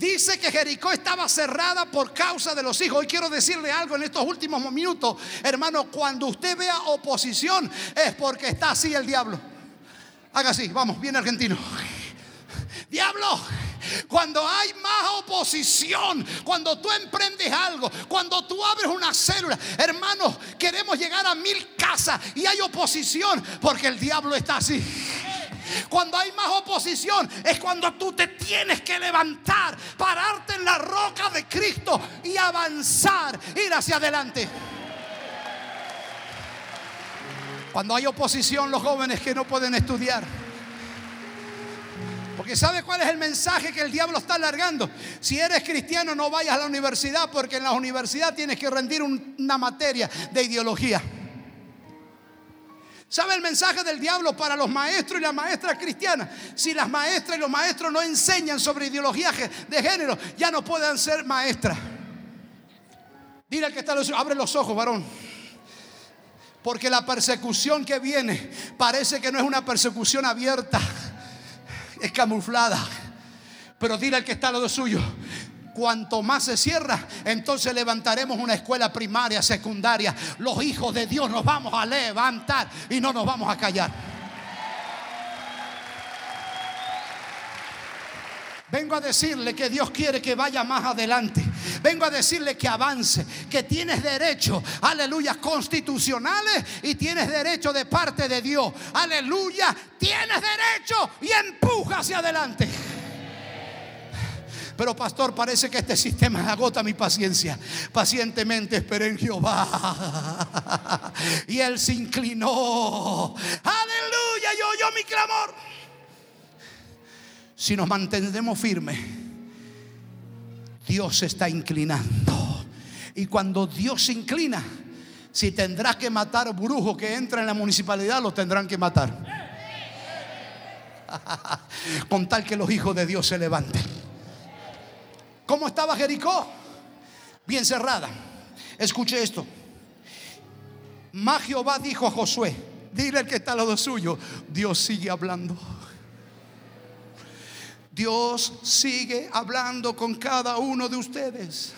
Dice que Jericó estaba cerrada por causa de los hijos. Hoy quiero decirle algo en estos últimos minutos. Hermano, cuando usted vea oposición es porque está así el diablo. Haga así, vamos, bien argentino. Diablo, cuando hay más oposición, cuando tú emprendes algo, cuando tú abres una célula, hermanos, queremos llegar a mil casas y hay oposición porque el diablo está así. Cuando hay más oposición es cuando tú te tienes que levantar, pararte en la roca de Cristo y avanzar, ir hacia adelante. Cuando hay oposición, los jóvenes que no pueden estudiar porque ¿sabe cuál es el mensaje que el diablo está alargando? Si eres cristiano no vayas a la universidad porque en la universidad tienes que rendir una materia de ideología. ¿Sabe el mensaje del diablo para los maestros y las maestras cristianas? Si las maestras y los maestros no enseñan sobre ideología de género, ya no pueden ser maestras. Dile al que está abre los ojos, varón. Porque la persecución que viene parece que no es una persecución abierta es camuflada. Pero dile al que está al lado suyo, cuanto más se cierra, entonces levantaremos una escuela primaria, secundaria. Los hijos de Dios nos vamos a levantar y no nos vamos a callar. Vengo a decirle que Dios quiere que vaya más adelante. Vengo a decirle que avance, que tienes derecho, aleluya, constitucionales y tienes derecho de parte de Dios. Aleluya, tienes derecho y empuja hacia adelante. Pero pastor, parece que este sistema agota mi paciencia. Pacientemente esperé en Jehová. Y él se inclinó. Aleluya, yo oyó mi clamor. Si nos mantenemos firmes, Dios se está inclinando. Y cuando Dios se inclina, si tendrás que matar brujo que entra en la municipalidad, lo tendrán que matar. Con tal que los hijos de Dios se levanten. ¿Cómo estaba Jericó? Bien cerrada. Escuche esto. Más Jehová dijo a Josué, dile al que está al lado suyo, Dios sigue hablando. Dios sigue hablando con cada uno de ustedes.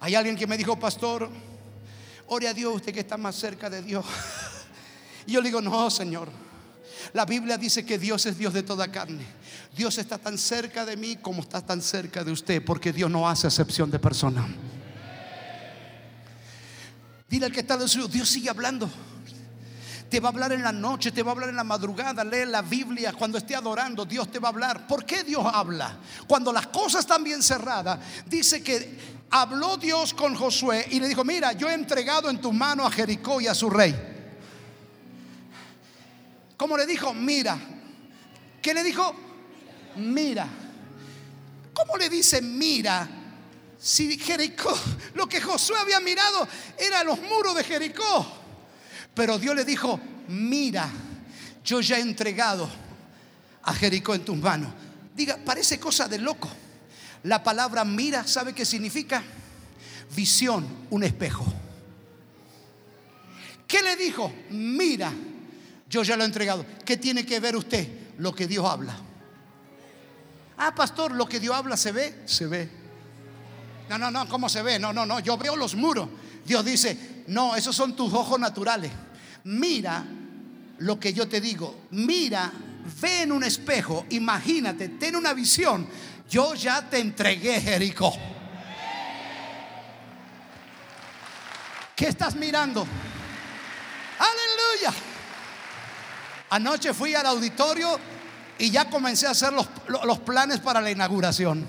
Hay alguien que me dijo, pastor, ore a Dios usted que está más cerca de Dios. Y yo le digo, no, Señor. La Biblia dice que Dios es Dios de toda carne. Dios está tan cerca de mí como está tan cerca de usted, porque Dios no hace excepción de persona. Dile al que está de suyo, Dios sigue hablando. Te va a hablar en la noche, te va a hablar en la madrugada, lee la Biblia, cuando esté adorando, Dios te va a hablar. ¿Por qué Dios habla? Cuando las cosas están bien cerradas, dice que habló Dios con Josué y le dijo, mira, yo he entregado en tu mano a Jericó y a su rey. ¿Cómo le dijo? Mira. ¿Qué le dijo? Mira. ¿Cómo le dice mira? Si Jericó, lo que Josué había mirado era los muros de Jericó. Pero Dios le dijo, mira, yo ya he entregado a Jericó en tus manos. Diga, parece cosa de loco. La palabra mira, ¿sabe qué significa? Visión, un espejo. ¿Qué le dijo? Mira, yo ya lo he entregado. ¿Qué tiene que ver usted? Lo que Dios habla. Ah, pastor, lo que Dios habla se ve, se ve. No, no, no, ¿cómo se ve? No, no, no, yo veo los muros. Dios dice, no, esos son tus ojos naturales mira lo que yo te digo, mira, ve en un espejo, imagínate, ten una visión. Yo ya te entregué Jericó. ¿Qué estás mirando? Aleluya. Anoche fui al auditorio y ya comencé a hacer los, los planes para la inauguración.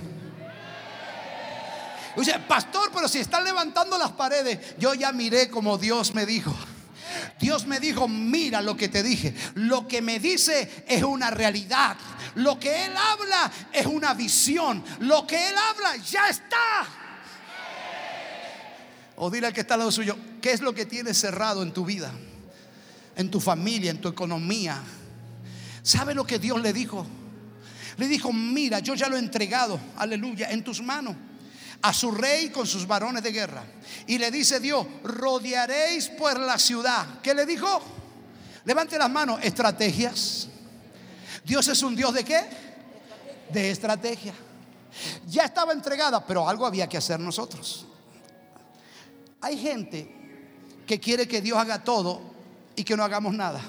Dice, pastor, pero si están levantando las paredes, yo ya miré como Dios me dijo. Dios me dijo, mira lo que te dije. Lo que me dice es una realidad. Lo que Él habla es una visión. Lo que Él habla ya está. O dile al que está al lado suyo, ¿qué es lo que tienes cerrado en tu vida? En tu familia, en tu economía. ¿Sabe lo que Dios le dijo? Le dijo, mira, yo ya lo he entregado, aleluya, en tus manos a su rey con sus varones de guerra. Y le dice Dios, rodearéis por la ciudad. ¿Qué le dijo? Levante las manos, estrategias. Dios es un Dios de qué? De estrategia. Ya estaba entregada, pero algo había que hacer nosotros. Hay gente que quiere que Dios haga todo y que no hagamos nada.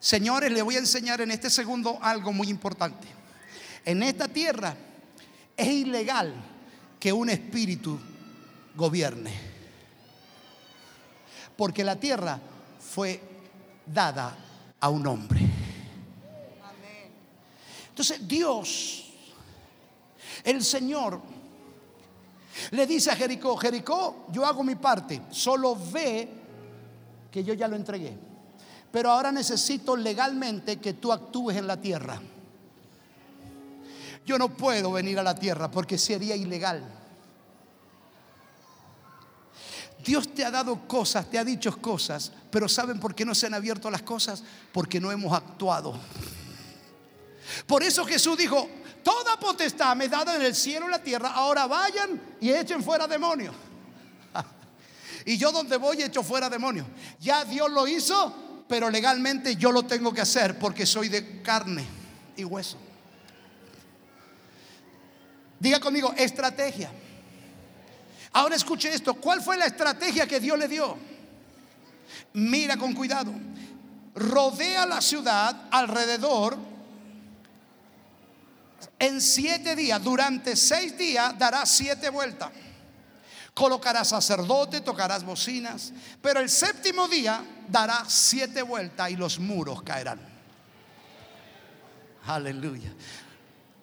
Señores, le voy a enseñar en este segundo algo muy importante. En esta tierra es ilegal que un espíritu gobierne. Porque la tierra fue dada a un hombre. Entonces Dios, el Señor, le dice a Jericó, Jericó, yo hago mi parte, solo ve que yo ya lo entregué. Pero ahora necesito legalmente que tú actúes en la tierra. Yo no puedo venir a la tierra porque sería ilegal. Dios te ha dado cosas, te ha dicho cosas, pero ¿saben por qué no se han abierto las cosas? Porque no hemos actuado. Por eso Jesús dijo, toda potestad me dada en el cielo y en la tierra, ahora vayan y echen fuera demonios. y yo donde voy echo fuera demonios. Ya Dios lo hizo, pero legalmente yo lo tengo que hacer porque soy de carne y hueso. Diga conmigo, estrategia. Ahora escuche esto, ¿cuál fue la estrategia que Dios le dio? Mira con cuidado. Rodea la ciudad alrededor en siete días. Durante seis días darás siete vueltas. Colocarás sacerdote, tocarás bocinas. Pero el séptimo día dará siete vueltas y los muros caerán. Aleluya.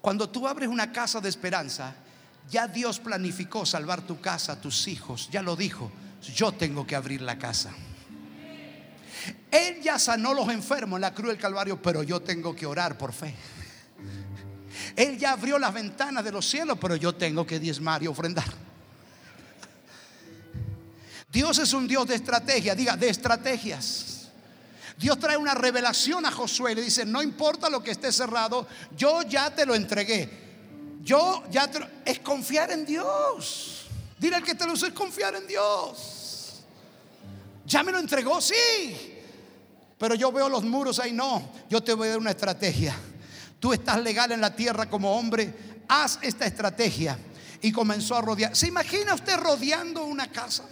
Cuando tú abres una casa de esperanza, ya Dios planificó salvar tu casa, tus hijos, ya lo dijo. Yo tengo que abrir la casa. Él ya sanó los enfermos en la cruz del Calvario, pero yo tengo que orar por fe. Él ya abrió las ventanas de los cielos, pero yo tengo que diezmar y ofrendar. Dios es un Dios de estrategia, diga, de estrategias. Dios trae una revelación a Josué y le dice, no importa lo que esté cerrado, yo ya te lo entregué. Yo ya te lo, es confiar en Dios. Dile al que te lo usa, es confiar en Dios. Ya me lo entregó, sí. Pero yo veo los muros ahí, no. Yo te voy a dar una estrategia. Tú estás legal en la tierra como hombre, haz esta estrategia. Y comenzó a rodear. ¿Se imagina usted rodeando una casa?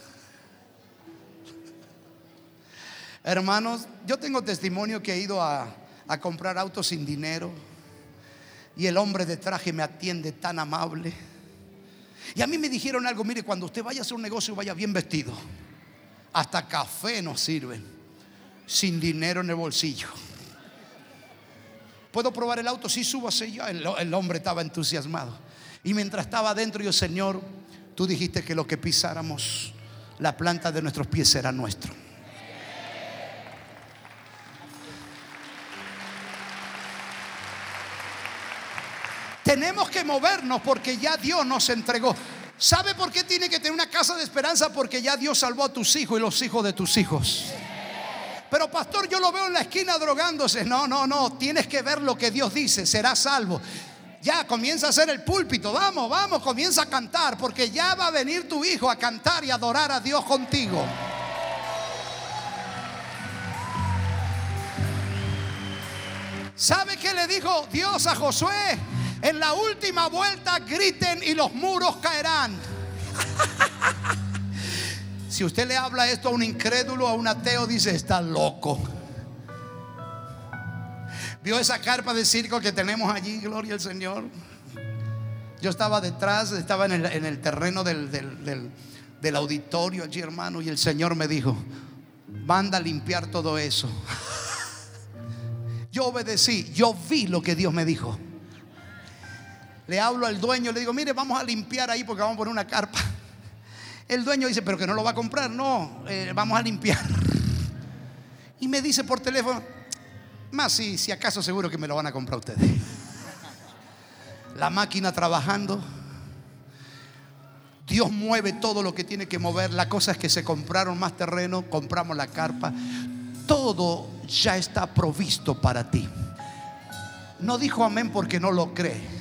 Hermanos, yo tengo testimonio que he ido a, comprar autos sin dinero y el hombre de traje me atiende tan amable. Y a mí me dijeron algo, mire, cuando usted vaya a hacer un negocio vaya bien vestido. Hasta café nos sirven, sin dinero en el bolsillo. ¿Puedo probar el auto? Sí, súbase ya. El, el hombre estaba entusiasmado. Y mientras estaba adentro, yo, Señor, tú dijiste que lo que pisáramos, la planta de nuestros pies era nuestro. Tenemos que movernos porque ya Dios nos entregó. ¿Sabe por qué tiene que tener una casa de esperanza? Porque ya Dios salvó a tus hijos y los hijos de tus hijos. Pero pastor, yo lo veo en la esquina drogándose. No, no, no. Tienes que ver lo que Dios dice. Será salvo. Ya comienza a hacer el púlpito. Vamos, vamos, comienza a cantar. Porque ya va a venir tu hijo a cantar y adorar a Dios contigo. ¿Sabe qué le dijo Dios a Josué? En la última vuelta griten y los muros caerán. si usted le habla esto a un incrédulo, a un ateo, dice, está loco. ¿Vio esa carpa de circo que tenemos allí? Gloria al Señor. Yo estaba detrás, estaba en el, terreno del, del auditorio allí, hermano, y el Señor me dijo, manda a limpiar todo eso. Yo obedecí, yo vi lo que Dios me dijo. Le hablo al dueño, le digo, mire, vamos a limpiar ahí porque vamos a poner una carpa. El dueño dice, pero que no lo va a comprar. No, eh, vamos a limpiar. Y me dice por teléfono, más si, si acaso seguro que me lo van a comprar ustedes. La máquina trabajando. Dios mueve todo lo que tiene que mover. La cosa es que se compraron más terreno, compramos la carpa. Todo ya está provisto para ti. No dijo amén porque no lo cree.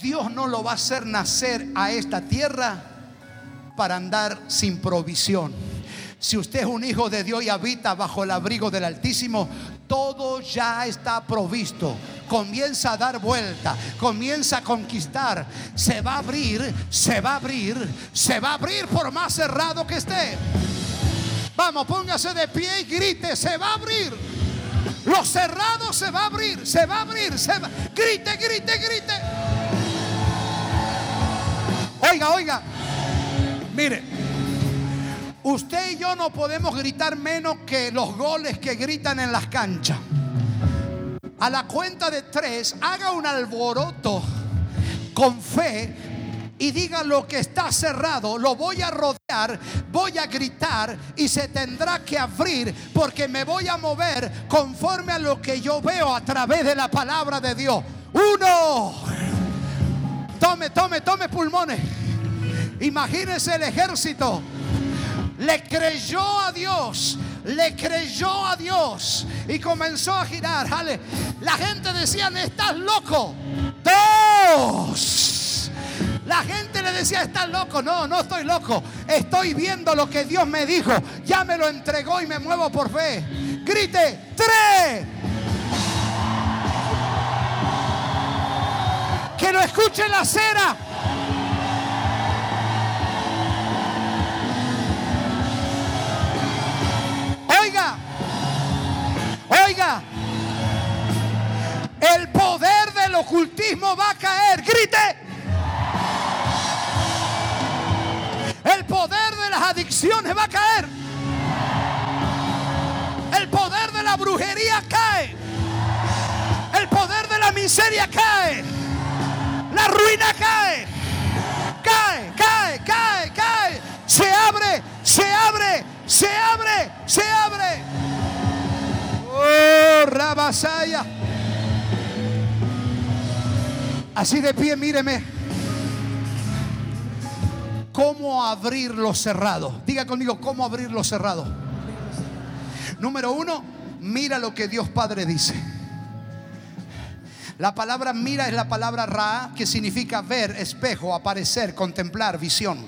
Dios no lo va a hacer nacer a esta tierra para andar sin provisión. Si usted es un hijo de Dios y habita bajo el abrigo del Altísimo, todo ya está provisto. Comienza a dar vuelta, comienza a conquistar. Se va a abrir, se va a abrir, se va a abrir por más cerrado que esté. Vamos, póngase de pie y grite, se va a abrir. Lo cerrado se va a abrir, se va a abrir, se va. Grite, grite, grite. Oiga, oiga. Mire, usted y yo no podemos gritar menos que los goles que gritan en las canchas. A la cuenta de tres, haga un alboroto con fe y diga lo que está cerrado, lo voy a rodear, voy a gritar y se tendrá que abrir porque me voy a mover conforme a lo que yo veo a través de la palabra de Dios. Uno, tome, tome, tome pulmones. Imagínese el ejército. Le creyó a Dios, le creyó a Dios y comenzó a girar. La gente decía, estás loco. Dos. La gente le decía, estás loco. No, no estoy loco. Estoy viendo lo que Dios me dijo. Ya me lo entregó y me muevo por fe. Grite, tres. Que lo escuche la cera. Oiga, oiga, el poder del ocultismo va a caer. Grite. El poder de las adicciones va a caer. El poder de la brujería cae. El poder de la miseria cae. La ruina cae. Cae, cae, cae, cae. Se abre, se abre, se abre, se abre. Oh, Rabasaya. Así de pie, míreme. ¿Cómo abrir lo cerrado? Diga conmigo, ¿cómo abrir lo cerrado? Número uno, mira lo que Dios Padre dice. La palabra mira es la palabra ra, que significa ver, espejo, aparecer, contemplar, visión.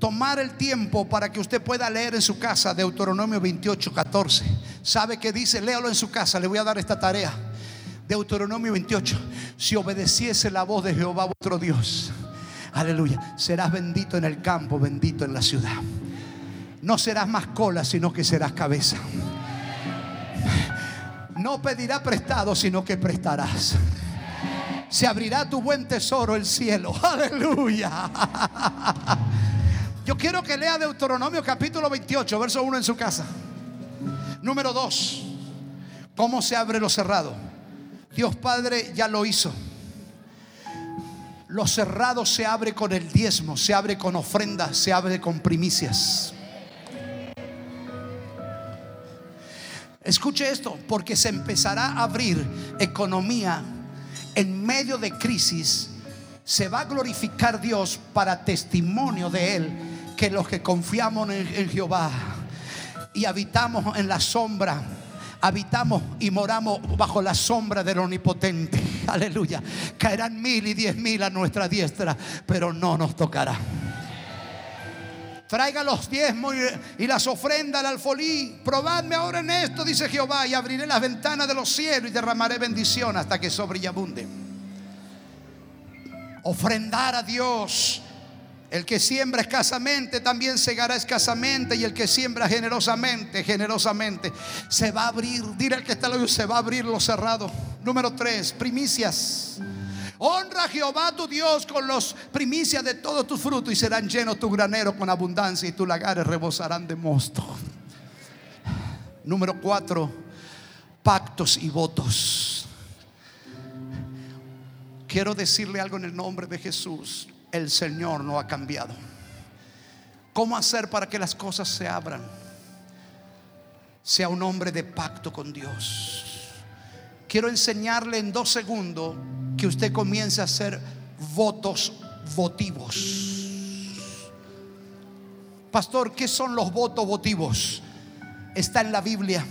Tomar el tiempo para que usted pueda leer en su casa Deuteronomio 28, 14. ¿Sabe qué dice? Léalo en su casa, le voy a dar esta tarea. Deuteronomio 28. Si obedeciese la voz de Jehová vuestro Dios, aleluya, serás bendito en el campo, bendito en la ciudad. No serás más cola, sino que serás cabeza. No pedirá prestado, sino que prestarás. Se abrirá tu buen tesoro, el cielo. Aleluya. Yo quiero que lea Deuteronomio capítulo 28, verso 1 en su casa. Número 2. ¿Cómo se abre lo cerrado? Dios Padre ya lo hizo. Lo cerrado se abre con el diezmo, se abre con ofrendas, se abre con primicias. Escuche esto, porque se empezará a abrir economía en medio de crisis. Se va a glorificar Dios para testimonio de Él que los que confiamos en, Jehová y habitamos en la sombra habitamos y moramos bajo la sombra del omnipotente. Aleluya. Caerán mil y diez mil a nuestra diestra, pero no nos tocará. Traiga los diezmos y, las ofrendas al alfolí. Probadme ahora en esto, dice Jehová, y abriré las ventanas de los cielos y derramaré bendición hasta que sobre y abunde. Ofrendar a Dios. El que siembra escasamente también segará escasamente y el que siembra generosamente, generosamente, se va a abrir. Dile al que está al se va a abrir lo cerrado. Número tres, primicias. Honra a Jehová tu Dios con los primicias de todos tus frutos y serán llenos tu granero con abundancia y tus lagares rebosarán de mosto. Número cuatro, pactos y votos. Quiero decirle algo en el nombre de Jesús. El Señor no ha cambiado. ¿Cómo hacer para que las cosas se abran? sea un hombre de pacto con Dios. Quiero enseñarle en dos segundos que usted comience a hacer votos votivos. Pastor, ¿qué son los votos votivos? Está en la Biblia.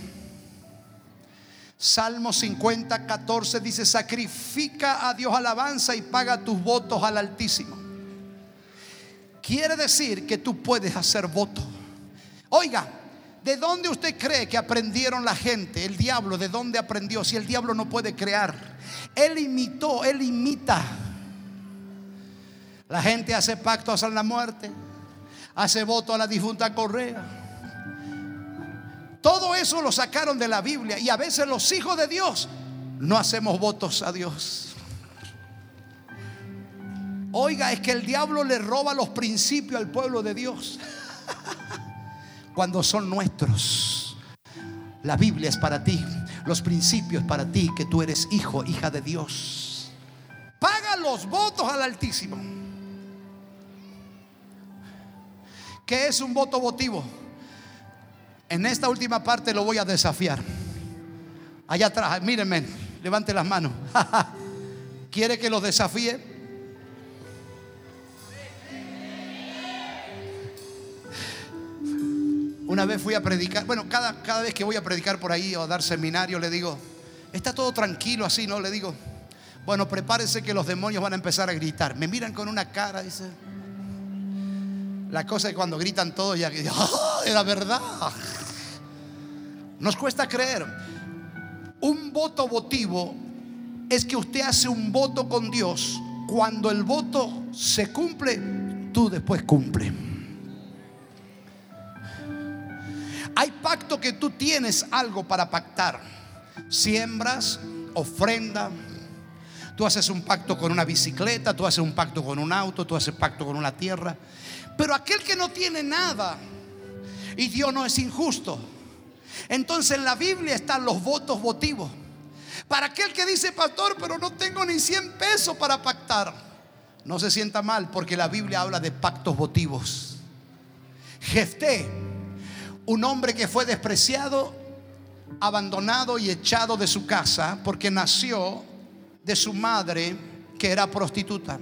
Salmo 50, 14 dice, sacrifica a Dios alabanza y paga tus votos al Altísimo. Quiere decir que tú puedes hacer voto. Oiga, ¿de dónde usted cree que aprendieron la gente? El diablo, ¿de dónde aprendió? Si el diablo no puede crear. Él imitó, él imita. La gente hace pacto hasta la muerte, hace voto a la difunta Correa. Todo eso lo sacaron de la Biblia y a veces los hijos de Dios no hacemos votos a Dios. Oiga, es que el diablo le roba los principios al pueblo de Dios cuando son nuestros. La Biblia es para ti, los principios para ti, que tú eres hijo, hija de Dios. Paga los votos al Altísimo. ¿Qué es un voto votivo? En esta última parte lo voy a desafiar. Allá atrás, mírenme, levante las manos. ¿Quiere que lo desafíe? Una vez fui a predicar, bueno, cada, cada vez que voy a predicar por ahí o a dar seminario, le digo, está todo tranquilo así, ¿no? Le digo, bueno, prepárese que los demonios van a empezar a gritar. Me miran con una cara, dice. La cosa es que cuando gritan todos ya, ¡oh, era verdad! Nos cuesta creer. Un voto votivo es que usted hace un voto con Dios. Cuando el voto se cumple, tú después cumple. Hay pacto que tú tienes algo para pactar. Siembras, ofrenda. Tú haces un pacto con una bicicleta, tú haces un pacto con un auto, tú haces pacto con una tierra. Pero aquel que no tiene nada y Dios no es injusto. Entonces en la Biblia están los votos votivos. Para aquel que dice, pastor, pero no tengo ni 100 pesos para pactar. No se sienta mal porque la Biblia habla de pactos votivos. Jefté un hombre que fue despreciado, abandonado y echado de su casa porque nació de su madre que era prostituta.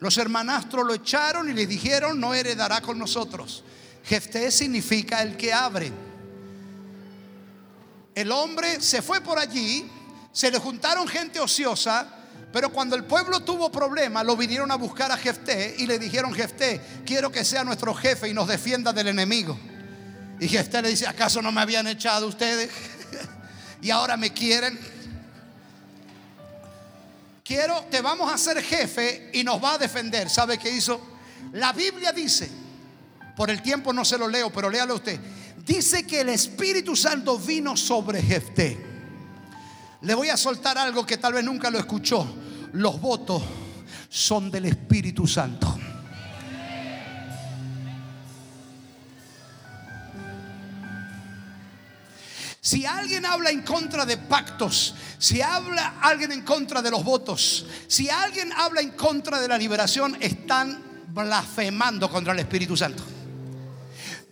Los hermanastros lo echaron y le dijeron, no heredará con nosotros. Jefté significa el que abre. El hombre se fue por allí, se le juntaron gente ociosa, pero cuando el pueblo tuvo problemas, lo vinieron a buscar a Jefté y le dijeron, Jefté, quiero que sea nuestro jefe y nos defienda del enemigo. Y Jefté le dice, ¿acaso no me habían echado ustedes? y ahora me quieren. Quiero, te vamos a hacer jefe y nos va a defender. ¿Sabe qué hizo? La Biblia dice, por el tiempo no se lo leo, pero léalo usted. Dice que el Espíritu Santo vino sobre Jefté. Le voy a soltar algo que tal vez nunca lo escuchó. Los votos son del Espíritu Santo. Si alguien habla en contra de pactos, si habla alguien en contra de los votos, si alguien habla en contra de la liberación, están blasfemando contra el Espíritu Santo.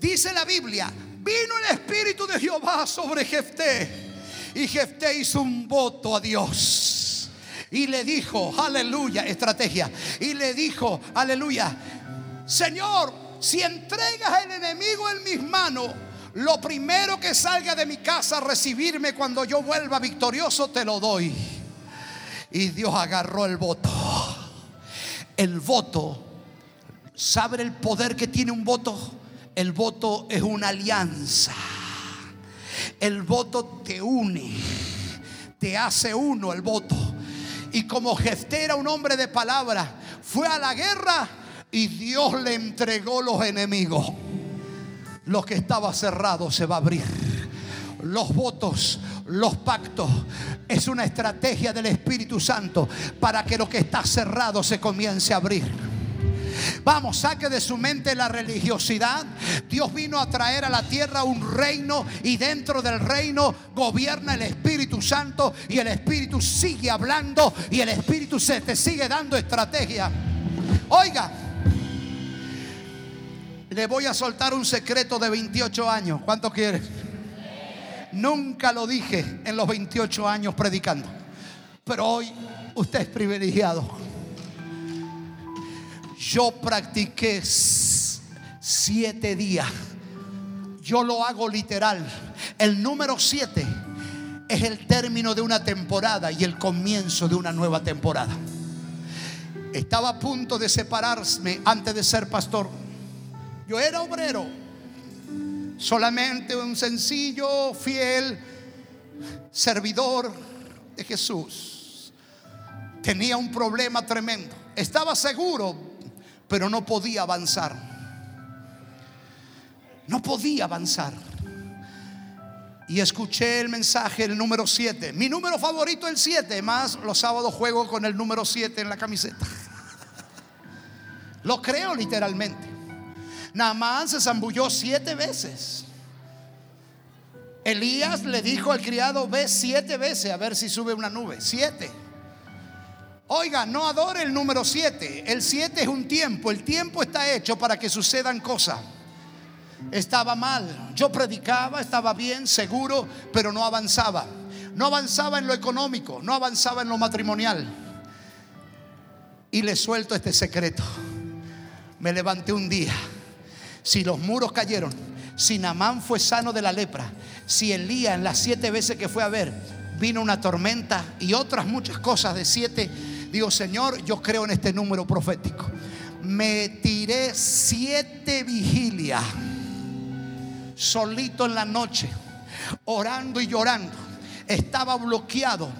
Dice la Biblia, vino el Espíritu de Jehová sobre Jefté y Jefté hizo un voto a Dios. Y le dijo, aleluya, estrategia. Y le dijo, aleluya, Señor, si entregas el enemigo en mis manos, lo primero que salga de mi casa a recibirme cuando yo vuelva victorioso, te lo doy. Y Dios agarró el voto. El voto, ¿sabe el poder que tiene un voto? El voto es una alianza. El voto te une, te hace uno el voto. Y como Jefté era un hombre de palabra, fue a la guerra y Dios le entregó los enemigos. Lo que estaba cerrado se va a abrir. Los votos, los pactos, es una estrategia del Espíritu Santo para que lo que está cerrado se comience a abrir. Vamos, saque de su mente la religiosidad. Dios vino a traer a la tierra un reino y dentro del reino gobierna el Espíritu Santo y el Espíritu sigue hablando y el Espíritu se te sigue dando estrategia. Oiga, le voy a soltar un secreto de 28 años. ¿Cuánto quieres? Nunca lo dije en los 28 años predicando. Pero hoy usted es privilegiado. Yo practiqué siete días. Yo lo hago literal. El número siete es el término de una temporada y el comienzo de una nueva temporada. Estaba a punto de separarme antes de ser pastor. Yo era obrero, solamente un sencillo, fiel servidor de Jesús. Tenía un problema tremendo. Estaba seguro, pero no podía avanzar. No podía avanzar. Y escuché el mensaje, el número 7. Mi número favorito el 7, más los sábados juego con el número 7 en la camiseta. Lo creo literalmente. Namán se zambulló siete veces. Elías le dijo al criado, ve siete veces a ver si sube una nube. Siete. Oiga, no adore el número siete. El siete es un tiempo. El tiempo está hecho para que sucedan cosas. Estaba mal. Yo predicaba, estaba bien, seguro, pero no avanzaba. No avanzaba en lo económico, no avanzaba en lo matrimonial. Y le suelto este secreto. Me levanté un día. Si los muros cayeron, si Namán fue sano de la lepra, si Elías en las siete veces que fue a ver vino una tormenta y otras muchas cosas de siete, digo, Señor, yo creo en este número profético. Me tiré siete vigilias solito en la noche, orando y llorando. Estaba bloqueado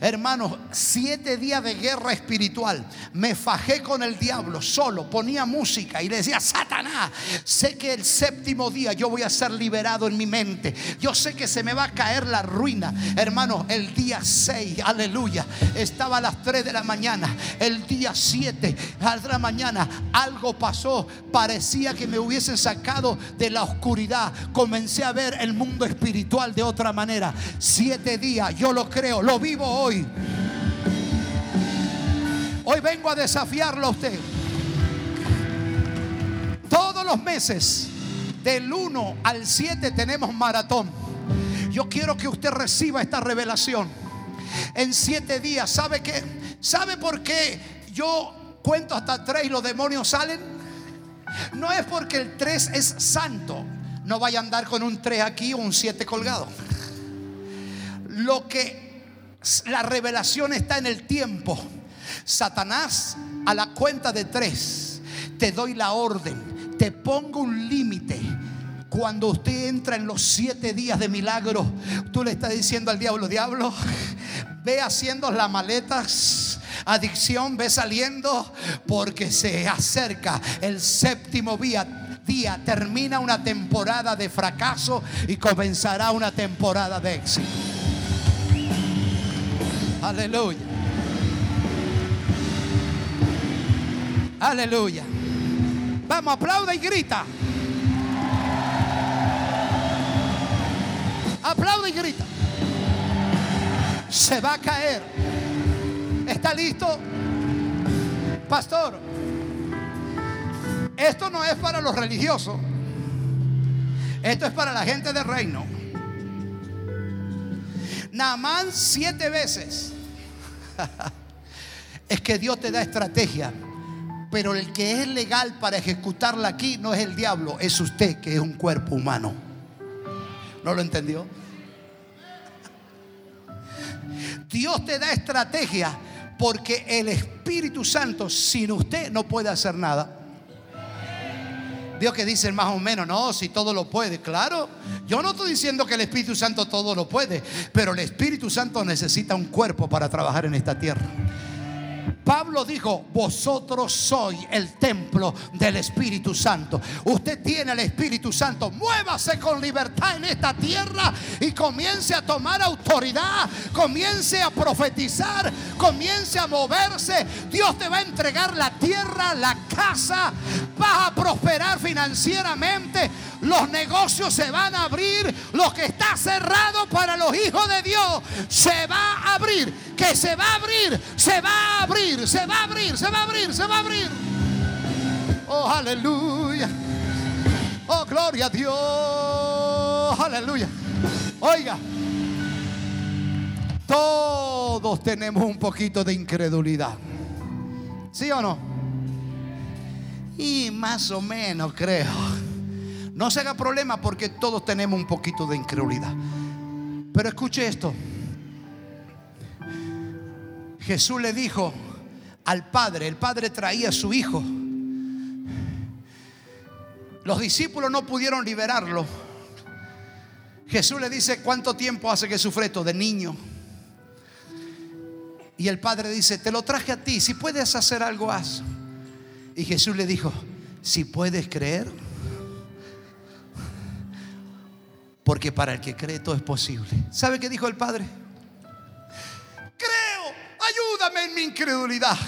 Hermanos, siete días de guerra espiritual. Me fajé con el diablo solo, ponía música y le decía, Satanás, sé que el séptimo día yo voy a ser liberado en mi mente. Yo sé que se me va a caer la ruina. Hermanos, el día 6, aleluya, estaba a las 3 de la mañana. El día 7, a la mañana, algo pasó. Parecía que me hubiesen sacado de la oscuridad. Comencé a ver el mundo espiritual de otra manera. Siete días, yo lo creo, lo vivo hoy. Hoy vengo a desafiarlo a usted. Todos los meses, del 1 al 7 tenemos maratón. Yo quiero que usted reciba esta revelación. En siete días, ¿sabe qué? ¿Sabe por qué yo cuento hasta tres y los demonios salen? No es porque el 3 es santo. No vaya a andar con un 3 aquí o un 7 colgado. Lo que la revelación está en el tiempo. Satanás, a la cuenta de tres, te doy la orden, te pongo un límite. Cuando usted entra en los siete días de milagro, tú le estás diciendo al diablo, diablo, ve haciendo las maletas, adicción, ve saliendo, porque se acerca el séptimo día, día, termina una temporada de fracaso y comenzará una temporada de éxito. Aleluya. Aleluya. Vamos, aplauda y grita. Aplauda y grita. Se va a caer. ¿Está listo? Pastor, esto no es para los religiosos. Esto es para la gente del reino. Namán siete veces. es que Dios te da estrategia. Pero el que es legal para ejecutarla aquí no es el diablo, es usted que es un cuerpo humano. ¿No lo entendió? Dios te da estrategia porque el Espíritu Santo sin usted no puede hacer nada. Vio que dicen más o menos, no, si todo lo puede, claro. Yo no estoy diciendo que el Espíritu Santo todo lo puede, pero el Espíritu Santo necesita un cuerpo para trabajar en esta tierra. Pablo dijo, vosotros sois el templo del Espíritu Santo. Usted tiene el Espíritu Santo. Muévase con libertad en esta tierra y comience a tomar autoridad, comience a profetizar, comience a moverse. Dios te va a entregar la tierra, la casa, vas a prosperar financieramente, los negocios se van a abrir, lo que está cerrado para los hijos de Dios se va a abrir, que se va a abrir, se va a abrir se va a abrir, se va a abrir, se va a abrir. Oh, aleluya. Oh, gloria a Dios. Aleluya. Oiga, todos tenemos un poquito de incredulidad. ¿Sí o no? Y más o menos creo. No se haga problema porque todos tenemos un poquito de incredulidad. Pero escuche esto. Jesús le dijo al Padre, el Padre traía a su hijo. Los discípulos no pudieron liberarlo. Jesús le dice, ¿cuánto tiempo hace que sufre esto de niño? Y el Padre dice, te lo traje a ti, si puedes hacer algo, haz. Y Jesús le dijo, si puedes creer, porque para el que cree todo es posible. ¿Sabe qué dijo el Padre? Ayúdame en mi incredulidad.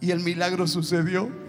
Y el milagro sucedió.